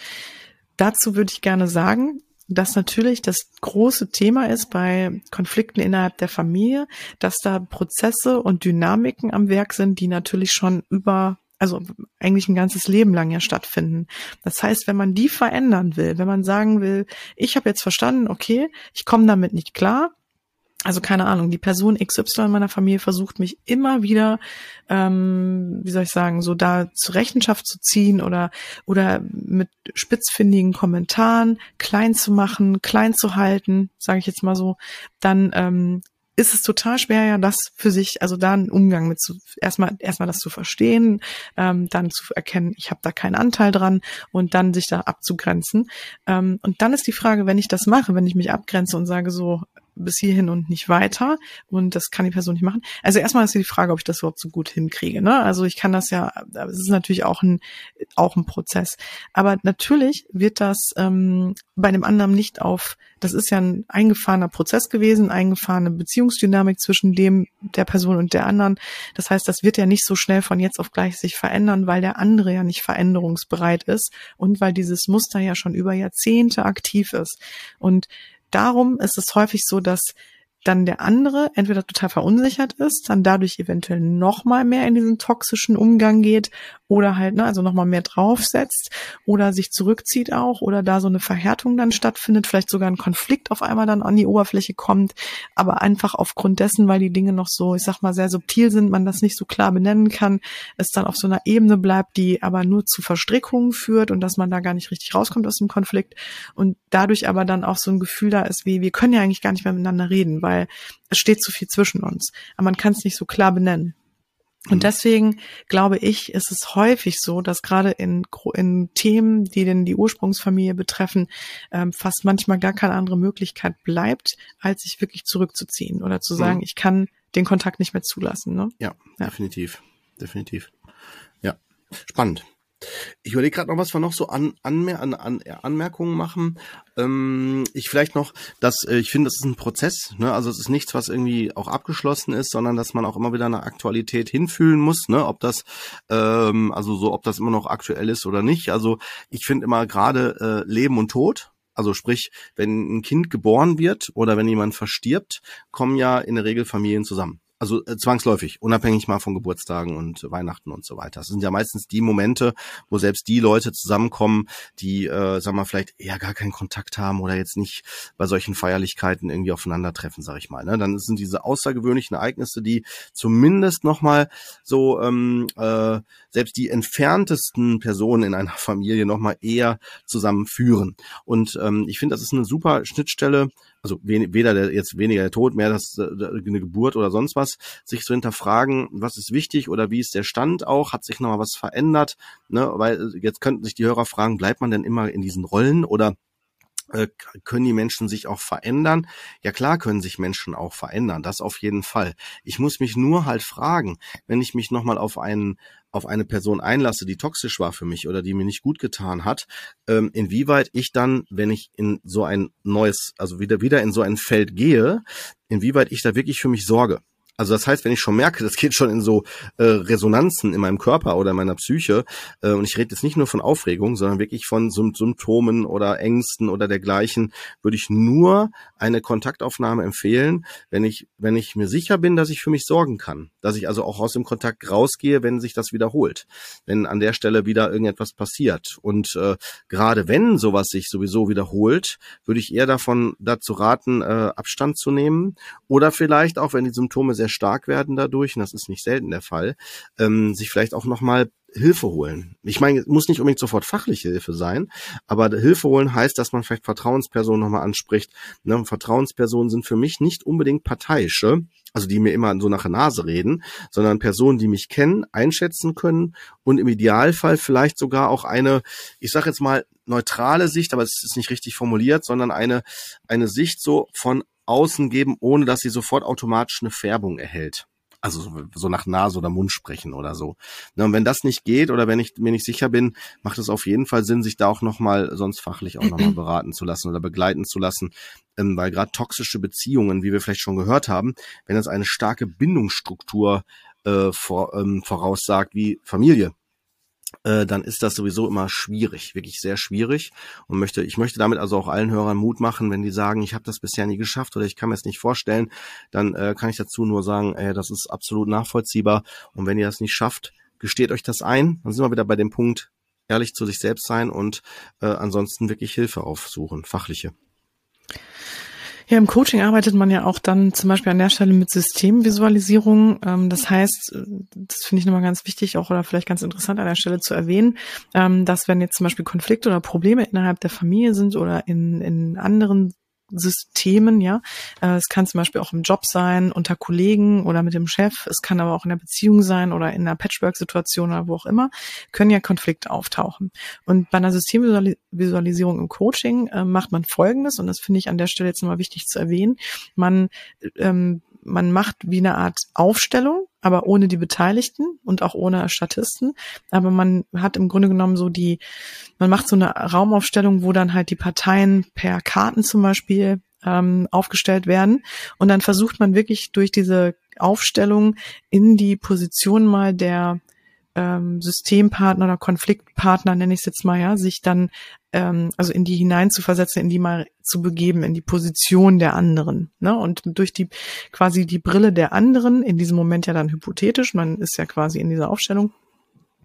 Dazu würde ich gerne sagen, dass natürlich das große Thema ist bei Konflikten innerhalb der Familie, dass da Prozesse und Dynamiken am Werk sind, die natürlich schon über also eigentlich ein ganzes Leben lang ja stattfinden. Das heißt, wenn man die verändern will, wenn man sagen will, ich habe jetzt verstanden, okay, ich komme damit nicht klar, also keine Ahnung, die Person XY in meiner Familie versucht mich immer wieder, ähm, wie soll ich sagen, so da zur Rechenschaft zu ziehen oder oder mit spitzfindigen Kommentaren klein zu machen, klein zu halten, sage ich jetzt mal so, dann ähm, ist es total schwer, ja, das für sich, also da einen Umgang mit zu, erstmal erstmal das zu verstehen, ähm, dann zu erkennen, ich habe da keinen Anteil dran und dann sich da abzugrenzen. Ähm, und dann ist die Frage, wenn ich das mache, wenn ich mich abgrenze und sage so, bis hierhin und nicht weiter und das kann die Person nicht machen. Also erstmal ist die Frage, ob ich das überhaupt so gut hinkriege. Ne? Also ich kann das ja, es ist natürlich auch ein auch ein Prozess, aber natürlich wird das ähm, bei dem anderen nicht auf. Das ist ja ein eingefahrener Prozess gewesen, eingefahrene Beziehungsdynamik zwischen dem der Person und der anderen. Das heißt, das wird ja nicht so schnell von jetzt auf gleich sich verändern, weil der andere ja nicht veränderungsbereit ist und weil dieses Muster ja schon über Jahrzehnte aktiv ist und darum ist es häufig so, dass dann der andere entweder total verunsichert ist, dann dadurch eventuell noch mal mehr in diesen toxischen Umgang geht oder halt, ne, also noch mal mehr draufsetzt oder sich zurückzieht auch oder da so eine Verhärtung dann stattfindet, vielleicht sogar ein Konflikt auf einmal dann an die Oberfläche kommt, aber einfach aufgrund dessen, weil die Dinge noch so, ich sag mal, sehr subtil sind, man das nicht so klar benennen kann, es dann auf so einer Ebene bleibt, die aber nur zu Verstrickungen führt und dass man da gar nicht richtig rauskommt aus dem Konflikt und dadurch aber dann auch so ein Gefühl da ist, wie wir können ja eigentlich gar nicht mehr miteinander reden, weil weil es steht zu viel zwischen uns. Aber man kann es nicht so klar benennen. Und mhm. deswegen glaube ich, ist es häufig so, dass gerade in, in Themen, die denn die Ursprungsfamilie betreffen, ähm, fast manchmal gar keine andere Möglichkeit bleibt, als sich wirklich zurückzuziehen oder zu sagen, mhm. ich kann den Kontakt nicht mehr zulassen. Ne? Ja, ja, definitiv, definitiv. Ja, spannend. Ich überlege gerade noch, was wir noch so an, Anmer an, an Anmerkungen machen. Ähm, ich vielleicht noch, dass äh, ich finde, das ist ein Prozess. Ne? Also es ist nichts, was irgendwie auch abgeschlossen ist, sondern dass man auch immer wieder eine Aktualität hinfühlen muss. Ne? Ob das ähm, also so, ob das immer noch aktuell ist oder nicht. Also ich finde immer gerade äh, Leben und Tod. Also sprich, wenn ein Kind geboren wird oder wenn jemand verstirbt, kommen ja in der Regel Familien zusammen also äh, zwangsläufig, unabhängig mal von Geburtstagen und Weihnachten und so weiter. Das sind ja meistens die Momente, wo selbst die Leute zusammenkommen, die, äh, sagen wir vielleicht eher gar keinen Kontakt haben oder jetzt nicht bei solchen Feierlichkeiten irgendwie aufeinandertreffen, sag ich mal. Ne? Dann sind diese außergewöhnlichen Ereignisse, die zumindest nochmal so ähm, äh, selbst die entferntesten Personen in einer Familie nochmal eher zusammenführen. Und ähm, ich finde, das ist eine super Schnittstelle also weder der, jetzt weniger der Tod, mehr das, äh, eine Geburt oder sonst was, sich zu hinterfragen, was ist wichtig oder wie ist der Stand auch, hat sich nochmal was verändert, ne, weil äh, jetzt könnten sich die Hörer fragen, bleibt man denn immer in diesen Rollen oder äh, können die Menschen sich auch verändern? Ja klar können sich Menschen auch verändern, das auf jeden Fall. Ich muss mich nur halt fragen, wenn ich mich nochmal auf einen auf eine Person einlasse, die toxisch war für mich oder die mir nicht gut getan hat, ähm, inwieweit ich dann, wenn ich in so ein neues, also wieder wieder in so ein Feld gehe, inwieweit ich da wirklich für mich sorge. Also das heißt, wenn ich schon merke, das geht schon in so äh, Resonanzen in meinem Körper oder in meiner Psyche, äh, und ich rede jetzt nicht nur von Aufregung, sondern wirklich von Symptomen oder Ängsten oder dergleichen, würde ich nur eine Kontaktaufnahme empfehlen, wenn ich, wenn ich mir sicher bin, dass ich für mich sorgen kann. Dass ich also auch aus dem Kontakt rausgehe, wenn sich das wiederholt. Wenn an der Stelle wieder irgendetwas passiert. Und äh, gerade wenn sowas sich sowieso wiederholt, würde ich eher davon dazu raten, äh, Abstand zu nehmen. Oder vielleicht auch, wenn die Symptome sehr sehr stark werden dadurch, und das ist nicht selten der Fall, ähm, sich vielleicht auch nochmal Hilfe holen. Ich meine, es muss nicht unbedingt sofort fachliche Hilfe sein, aber Hilfe holen heißt, dass man vielleicht Vertrauenspersonen nochmal anspricht. Ne? Vertrauenspersonen sind für mich nicht unbedingt parteiische, also die mir immer so nach der Nase reden, sondern Personen, die mich kennen, einschätzen können und im Idealfall vielleicht sogar auch eine, ich sage jetzt mal, neutrale Sicht, aber es ist nicht richtig formuliert, sondern eine, eine Sicht so von außen geben, ohne dass sie sofort automatisch eine Färbung erhält. Also so, nach Nase oder Mund sprechen oder so. Na, und wenn das nicht geht oder wenn ich mir nicht sicher bin, macht es auf jeden Fall Sinn, sich da auch nochmal sonst fachlich auch nochmal beraten zu lassen oder begleiten zu lassen. Ähm, weil gerade toxische Beziehungen, wie wir vielleicht schon gehört haben, wenn das eine starke Bindungsstruktur äh, vor, ähm, voraussagt wie Familie, äh, dann ist das sowieso immer schwierig, wirklich sehr schwierig. Und möchte, ich möchte damit also auch allen Hörern Mut machen, wenn die sagen, ich habe das bisher nie geschafft oder ich kann mir es nicht vorstellen, dann äh, kann ich dazu nur sagen, äh, das ist absolut nachvollziehbar. Und wenn ihr das nicht schafft, gesteht euch das ein. Dann sind wir wieder bei dem Punkt, ehrlich zu sich selbst sein und äh, ansonsten wirklich Hilfe aufsuchen, fachliche. Ja, im Coaching arbeitet man ja auch dann zum Beispiel an der Stelle mit Systemvisualisierung. Ähm, das heißt, das finde ich nochmal ganz wichtig, auch oder vielleicht ganz interessant an der Stelle zu erwähnen, ähm, dass wenn jetzt zum Beispiel Konflikte oder Probleme innerhalb der Familie sind oder in, in anderen Systemen, ja. Äh, es kann zum Beispiel auch im Job sein, unter Kollegen oder mit dem Chef. Es kann aber auch in der Beziehung sein oder in einer Patchwork-Situation oder wo auch immer, können ja Konflikte auftauchen. Und bei einer Systemvisualisierung im Coaching äh, macht man Folgendes, und das finde ich an der Stelle jetzt nochmal wichtig zu erwähnen. Man ähm, man macht wie eine Art Aufstellung, aber ohne die Beteiligten und auch ohne Statisten. Aber man hat im Grunde genommen so die, man macht so eine Raumaufstellung, wo dann halt die Parteien per Karten zum Beispiel ähm, aufgestellt werden. Und dann versucht man wirklich durch diese Aufstellung in die Position mal der ähm, Systempartner oder Konfliktpartner, nenne ich es jetzt mal, ja, sich dann ähm, also in die hineinzuversetzen, in die mal zu begeben, in die Position der anderen. Ne? Und durch die quasi die Brille der anderen, in diesem Moment ja dann hypothetisch, man ist ja quasi in dieser Aufstellung,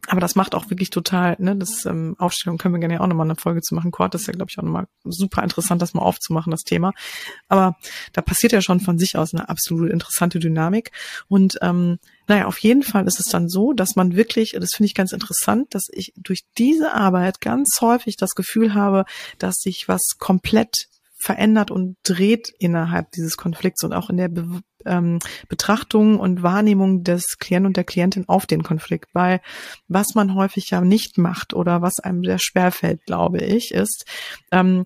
aber das macht auch wirklich total, ne, das ähm, Aufstellung können wir gerne ja auch nochmal eine Folge zu machen. Quad ist ja, glaube ich, auch nochmal super interessant, das mal aufzumachen, das Thema. Aber da passiert ja schon von sich aus eine absolut interessante Dynamik. Und ähm, naja, auf jeden Fall ist es dann so, dass man wirklich, das finde ich ganz interessant, dass ich durch diese Arbeit ganz häufig das Gefühl habe, dass sich was komplett verändert und dreht innerhalb dieses Konflikts und auch in der Be ähm, Betrachtung und Wahrnehmung des Klienten und der Klientin auf den Konflikt. Weil was man häufig ja nicht macht oder was einem sehr schwer fällt, glaube ich, ist, ähm,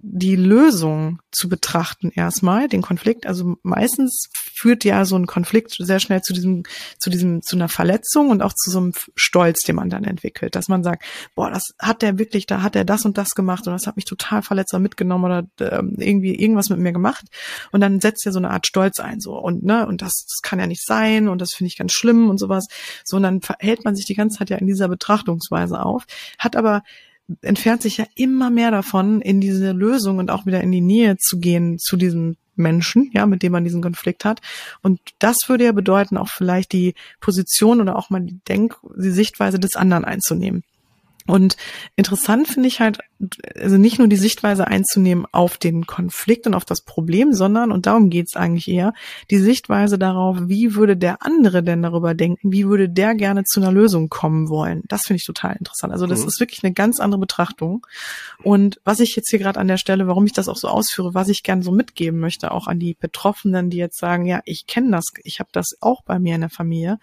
die Lösung zu betrachten erstmal, den Konflikt. Also meistens führt ja so ein Konflikt sehr schnell zu diesem, zu diesem, zu einer Verletzung und auch zu so einem Stolz, den man dann entwickelt, dass man sagt, boah, das hat der wirklich, da hat er das und das gemacht und das hat mich total verletzt oder mitgenommen oder äh, irgendwie irgendwas mit mir gemacht und dann setzt ja so eine Art Stolz ein so und ne und das, das kann ja nicht sein und das finde ich ganz schlimm und sowas. So und dann verhält man sich die ganze Zeit ja in dieser Betrachtungsweise auf, hat aber entfernt sich ja immer mehr davon, in diese Lösung und auch wieder in die Nähe zu gehen zu diesem Menschen, ja, mit dem man diesen Konflikt hat. Und das würde ja bedeuten, auch vielleicht die Position oder auch mal die Denk-, die Sichtweise des anderen einzunehmen. Und interessant finde ich halt, also nicht nur die Sichtweise einzunehmen auf den Konflikt und auf das Problem, sondern, und darum geht's eigentlich eher, die Sichtweise darauf, wie würde der andere denn darüber denken, wie würde der gerne zu einer Lösung kommen wollen. Das finde ich total interessant. Also das mhm. ist wirklich eine ganz andere Betrachtung. Und was ich jetzt hier gerade an der Stelle, warum ich das auch so ausführe, was ich gerne so mitgeben möchte, auch an die Betroffenen, die jetzt sagen, ja, ich kenne das, ich habe das auch bei mir in der Familie.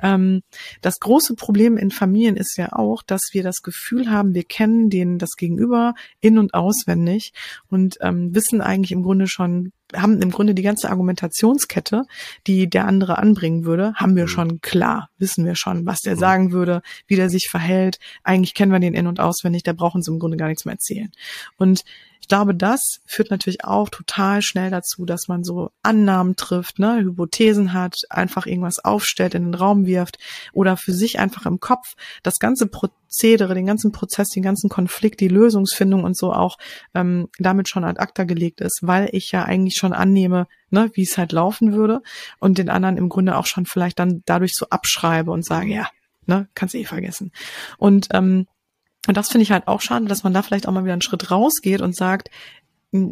Ähm, das große Problem in Familien ist ja auch, dass wir das Gefühl haben, wir kennen den das Gegenüber in und auswendig und ähm, wissen eigentlich im Grunde schon, haben im Grunde die ganze Argumentationskette, die der andere anbringen würde, haben wir mhm. schon klar, wissen wir schon, was der mhm. sagen würde, wie der sich verhält. Eigentlich kennen wir den in und auswendig, der braucht uns im Grunde gar nichts mehr erzählen. Und ich glaube, das führt natürlich auch total schnell dazu, dass man so Annahmen trifft, ne, Hypothesen hat, einfach irgendwas aufstellt, in den Raum wirft oder für sich einfach im Kopf das ganze Prozedere, den ganzen Prozess, den ganzen Konflikt, die Lösungsfindung und so auch ähm, damit schon ad acta gelegt ist, weil ich ja eigentlich schon annehme, ne, wie es halt laufen würde und den anderen im Grunde auch schon vielleicht dann dadurch so abschreibe und sage, ja, ne, kannst eh vergessen. Und ähm, und das finde ich halt auch schade, dass man da vielleicht auch mal wieder einen Schritt rausgeht und sagt,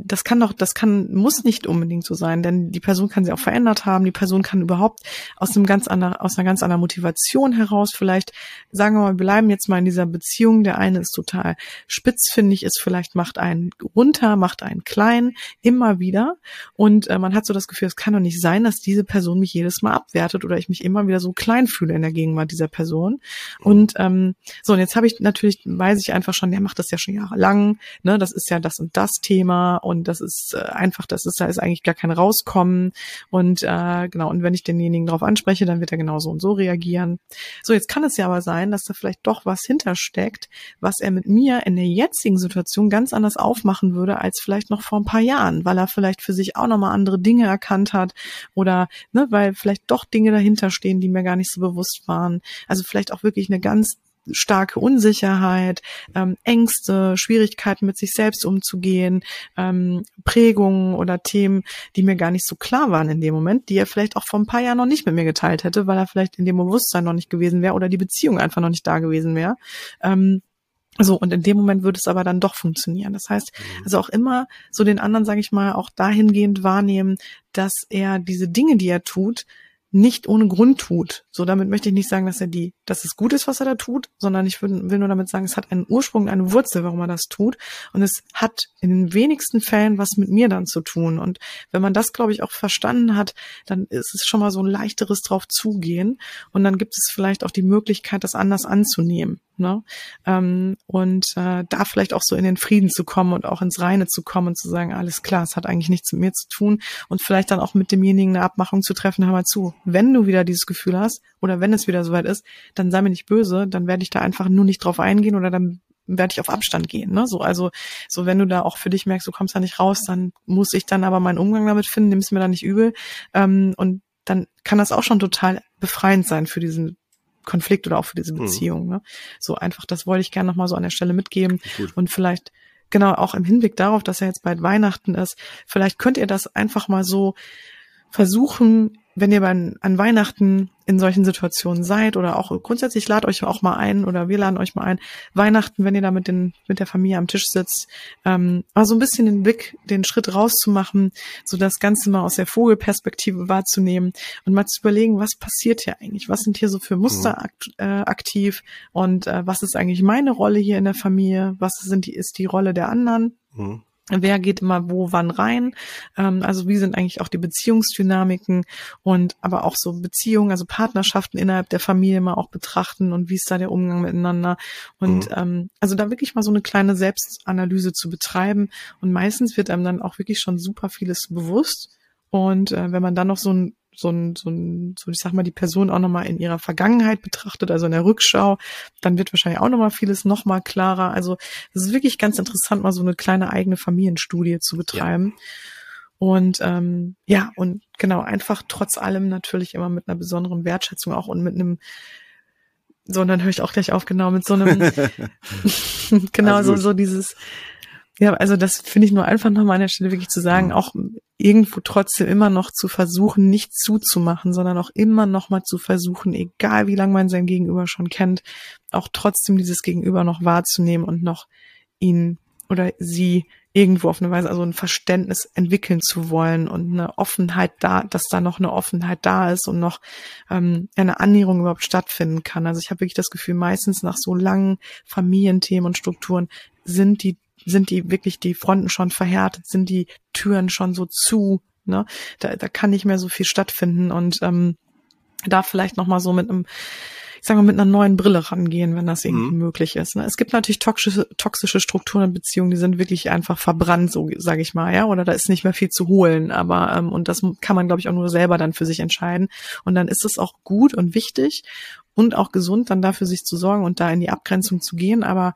das kann doch, das kann, muss nicht unbedingt so sein, denn die Person kann sich auch verändert haben, die Person kann überhaupt aus einem ganz anderen, aus einer ganz anderen Motivation heraus vielleicht, sagen wir mal, wir bleiben jetzt mal in dieser Beziehung, der eine ist total spitzfindig, ist vielleicht macht einen runter, macht einen klein, immer wieder. Und äh, man hat so das Gefühl, es kann doch nicht sein, dass diese Person mich jedes Mal abwertet oder ich mich immer wieder so klein fühle in der Gegenwart dieser Person. Und ähm, so, und jetzt habe ich natürlich, weiß ich einfach schon, der macht das ja schon jahrelang, ne, das ist ja das und das Thema, und das ist äh, einfach, das ist, da ist eigentlich gar kein Rauskommen und äh, genau, und wenn ich denjenigen darauf anspreche, dann wird er genau so und so reagieren. So, jetzt kann es ja aber sein, dass da vielleicht doch was hintersteckt, was er mit mir in der jetzigen Situation ganz anders aufmachen würde, als vielleicht noch vor ein paar Jahren, weil er vielleicht für sich auch nochmal andere Dinge erkannt hat oder ne, weil vielleicht doch Dinge dahinter stehen, die mir gar nicht so bewusst waren. Also vielleicht auch wirklich eine ganz starke Unsicherheit, ähm, Ängste, Schwierigkeiten mit sich selbst umzugehen, ähm, Prägungen oder Themen, die mir gar nicht so klar waren in dem Moment, die er vielleicht auch vor ein paar Jahren noch nicht mit mir geteilt hätte, weil er vielleicht in dem Bewusstsein noch nicht gewesen wäre oder die Beziehung einfach noch nicht da gewesen wäre. Ähm, so, und in dem Moment würde es aber dann doch funktionieren. Das heißt, mhm. also auch immer so den anderen, sage ich mal, auch dahingehend wahrnehmen, dass er diese Dinge, die er tut, nicht ohne Grund tut. So, damit möchte ich nicht sagen, dass er die, dass es gut ist, was er da tut, sondern ich will, nur damit sagen, es hat einen Ursprung, eine Wurzel, warum er das tut. Und es hat in den wenigsten Fällen was mit mir dann zu tun. Und wenn man das, glaube ich, auch verstanden hat, dann ist es schon mal so ein leichteres drauf zugehen. Und dann gibt es vielleicht auch die Möglichkeit, das anders anzunehmen. Ne? Ähm, und äh, da vielleicht auch so in den Frieden zu kommen und auch ins Reine zu kommen und zu sagen, alles klar, es hat eigentlich nichts mit mir zu tun und vielleicht dann auch mit demjenigen eine Abmachung zu treffen, hör mal zu, wenn du wieder dieses Gefühl hast oder wenn es wieder soweit ist, dann sei mir nicht böse, dann werde ich da einfach nur nicht drauf eingehen oder dann werde ich auf Abstand gehen. Ne? So, also, so wenn du da auch für dich merkst, du kommst da nicht raus, dann muss ich dann aber meinen Umgang damit finden, nimm es mir da nicht übel. Ähm, und dann kann das auch schon total befreiend sein für diesen Konflikt oder auch für diese mhm. Beziehung. Mhm. Ne? So einfach, das wollte ich gerne nochmal so an der Stelle mitgeben. Und vielleicht, genau, auch im Hinblick darauf, dass er jetzt bald Weihnachten ist, vielleicht könnt ihr das einfach mal so versuchen, wenn ihr bei, an Weihnachten in solchen Situationen seid oder auch grundsätzlich ladet euch auch mal ein oder wir laden euch mal ein, Weihnachten, wenn ihr da mit, den, mit der Familie am Tisch sitzt, ähm, mal so ein bisschen den Blick, den Schritt rauszumachen, so das Ganze mal aus der Vogelperspektive wahrzunehmen und mal zu überlegen, was passiert hier eigentlich? Was sind hier so für Muster mhm. akt, äh, aktiv und äh, was ist eigentlich meine Rolle hier in der Familie? Was sind die, ist die Rolle der anderen? Mhm wer geht immer wo wann rein, ähm, also wie sind eigentlich auch die Beziehungsdynamiken und aber auch so Beziehungen, also Partnerschaften innerhalb der Familie mal auch betrachten und wie ist da der Umgang miteinander? Und mhm. ähm, also da wirklich mal so eine kleine Selbstanalyse zu betreiben und meistens wird einem dann auch wirklich schon super vieles bewusst. Und äh, wenn man dann noch so ein so ein, so ein, so ich sag mal, die Person auch nochmal in ihrer Vergangenheit betrachtet, also in der Rückschau, dann wird wahrscheinlich auch nochmal vieles nochmal klarer. Also es ist wirklich ganz interessant, mal so eine kleine eigene Familienstudie zu betreiben. Ja. Und ähm, ja, und genau, einfach trotz allem natürlich immer mit einer besonderen Wertschätzung auch und mit einem so, und dann höre ich auch gleich auf, genau, mit so einem, genau, so, so dieses, ja, also das finde ich nur einfach nochmal an der Stelle wirklich zu sagen, mhm. auch irgendwo trotzdem immer noch zu versuchen, nicht zuzumachen, sondern auch immer noch mal zu versuchen, egal wie lange man sein Gegenüber schon kennt, auch trotzdem dieses Gegenüber noch wahrzunehmen und noch ihn oder sie irgendwo auf eine Weise, also ein Verständnis entwickeln zu wollen und eine Offenheit da, dass da noch eine Offenheit da ist und noch ähm, eine Annäherung überhaupt stattfinden kann. Also ich habe wirklich das Gefühl, meistens nach so langen Familienthemen und Strukturen sind die sind die wirklich die Fronten schon verhärtet, sind die Türen schon so zu, ne? Da, da kann nicht mehr so viel stattfinden und ähm, da vielleicht noch mal so mit einem ich sage mal, mit einer neuen Brille rangehen, wenn das irgendwie mhm. möglich ist. Ne? Es gibt natürlich toxische, toxische Strukturen in Beziehungen, die sind wirklich einfach verbrannt, so sage ich mal, ja, oder da ist nicht mehr viel zu holen. Aber ähm, und das kann man, glaube ich, auch nur selber dann für sich entscheiden. Und dann ist es auch gut und wichtig und auch gesund, dann dafür sich zu sorgen und da in die Abgrenzung zu gehen. Aber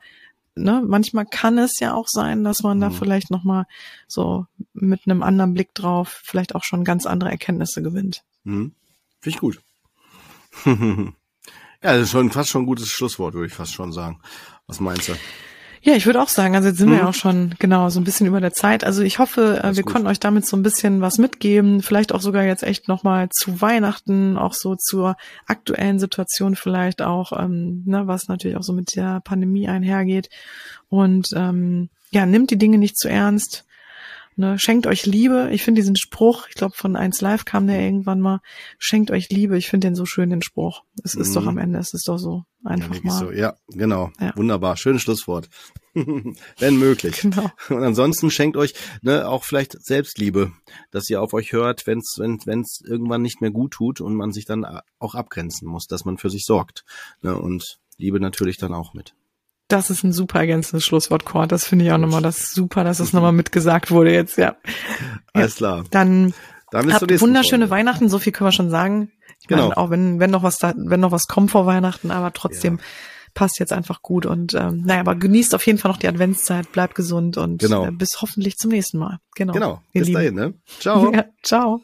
ne, manchmal kann es ja auch sein, dass man mhm. da vielleicht nochmal so mit einem anderen Blick drauf vielleicht auch schon ganz andere Erkenntnisse gewinnt. Mhm. Finde ich gut. ja, das ist schon fast schon ein gutes Schlusswort, würde ich fast schon sagen. Was meinst du? Ja, ich würde auch sagen, also jetzt sind mhm. wir ja auch schon genau so ein bisschen über der Zeit. Also ich hoffe, äh, wir gut. konnten euch damit so ein bisschen was mitgeben, vielleicht auch sogar jetzt echt nochmal zu Weihnachten, auch so zur aktuellen Situation vielleicht auch, ähm, ne, was natürlich auch so mit der Pandemie einhergeht. Und ähm, ja, nimmt die Dinge nicht zu ernst. Ne, schenkt euch Liebe. Ich finde diesen Spruch, ich glaube von 1 Live kam der irgendwann mal, schenkt euch Liebe. Ich finde den so schön, den Spruch. Es ist mhm. doch am Ende, es ist doch so einfach ja, mal. So. Ja, genau. Ja. Wunderbar. Schönes Schlusswort. Wenn möglich. Genau. Und ansonsten schenkt euch ne, auch vielleicht Selbstliebe, dass ihr auf euch hört, wenn es wenn, wenn's irgendwann nicht mehr gut tut und man sich dann auch abgrenzen muss, dass man für sich sorgt. Ne, und Liebe natürlich dann auch mit. Das ist ein super ergänzendes Schlusswort, Cord. Das finde ich auch nochmal das super, dass das nochmal mitgesagt wurde jetzt, ja. Alles klar. Dann, dann habt wunderschöne Folge. Weihnachten, so viel können wir schon sagen. Ich genau. meine, auch wenn, wenn noch was da, wenn noch was kommt vor Weihnachten, aber trotzdem ja. passt jetzt einfach gut und ähm, naja, aber genießt auf jeden Fall noch die Adventszeit, bleibt gesund und genau. äh, bis hoffentlich zum nächsten Mal. Genau. Genau. Bis Lieben. dahin, ne? Ciao. Ja, ciao.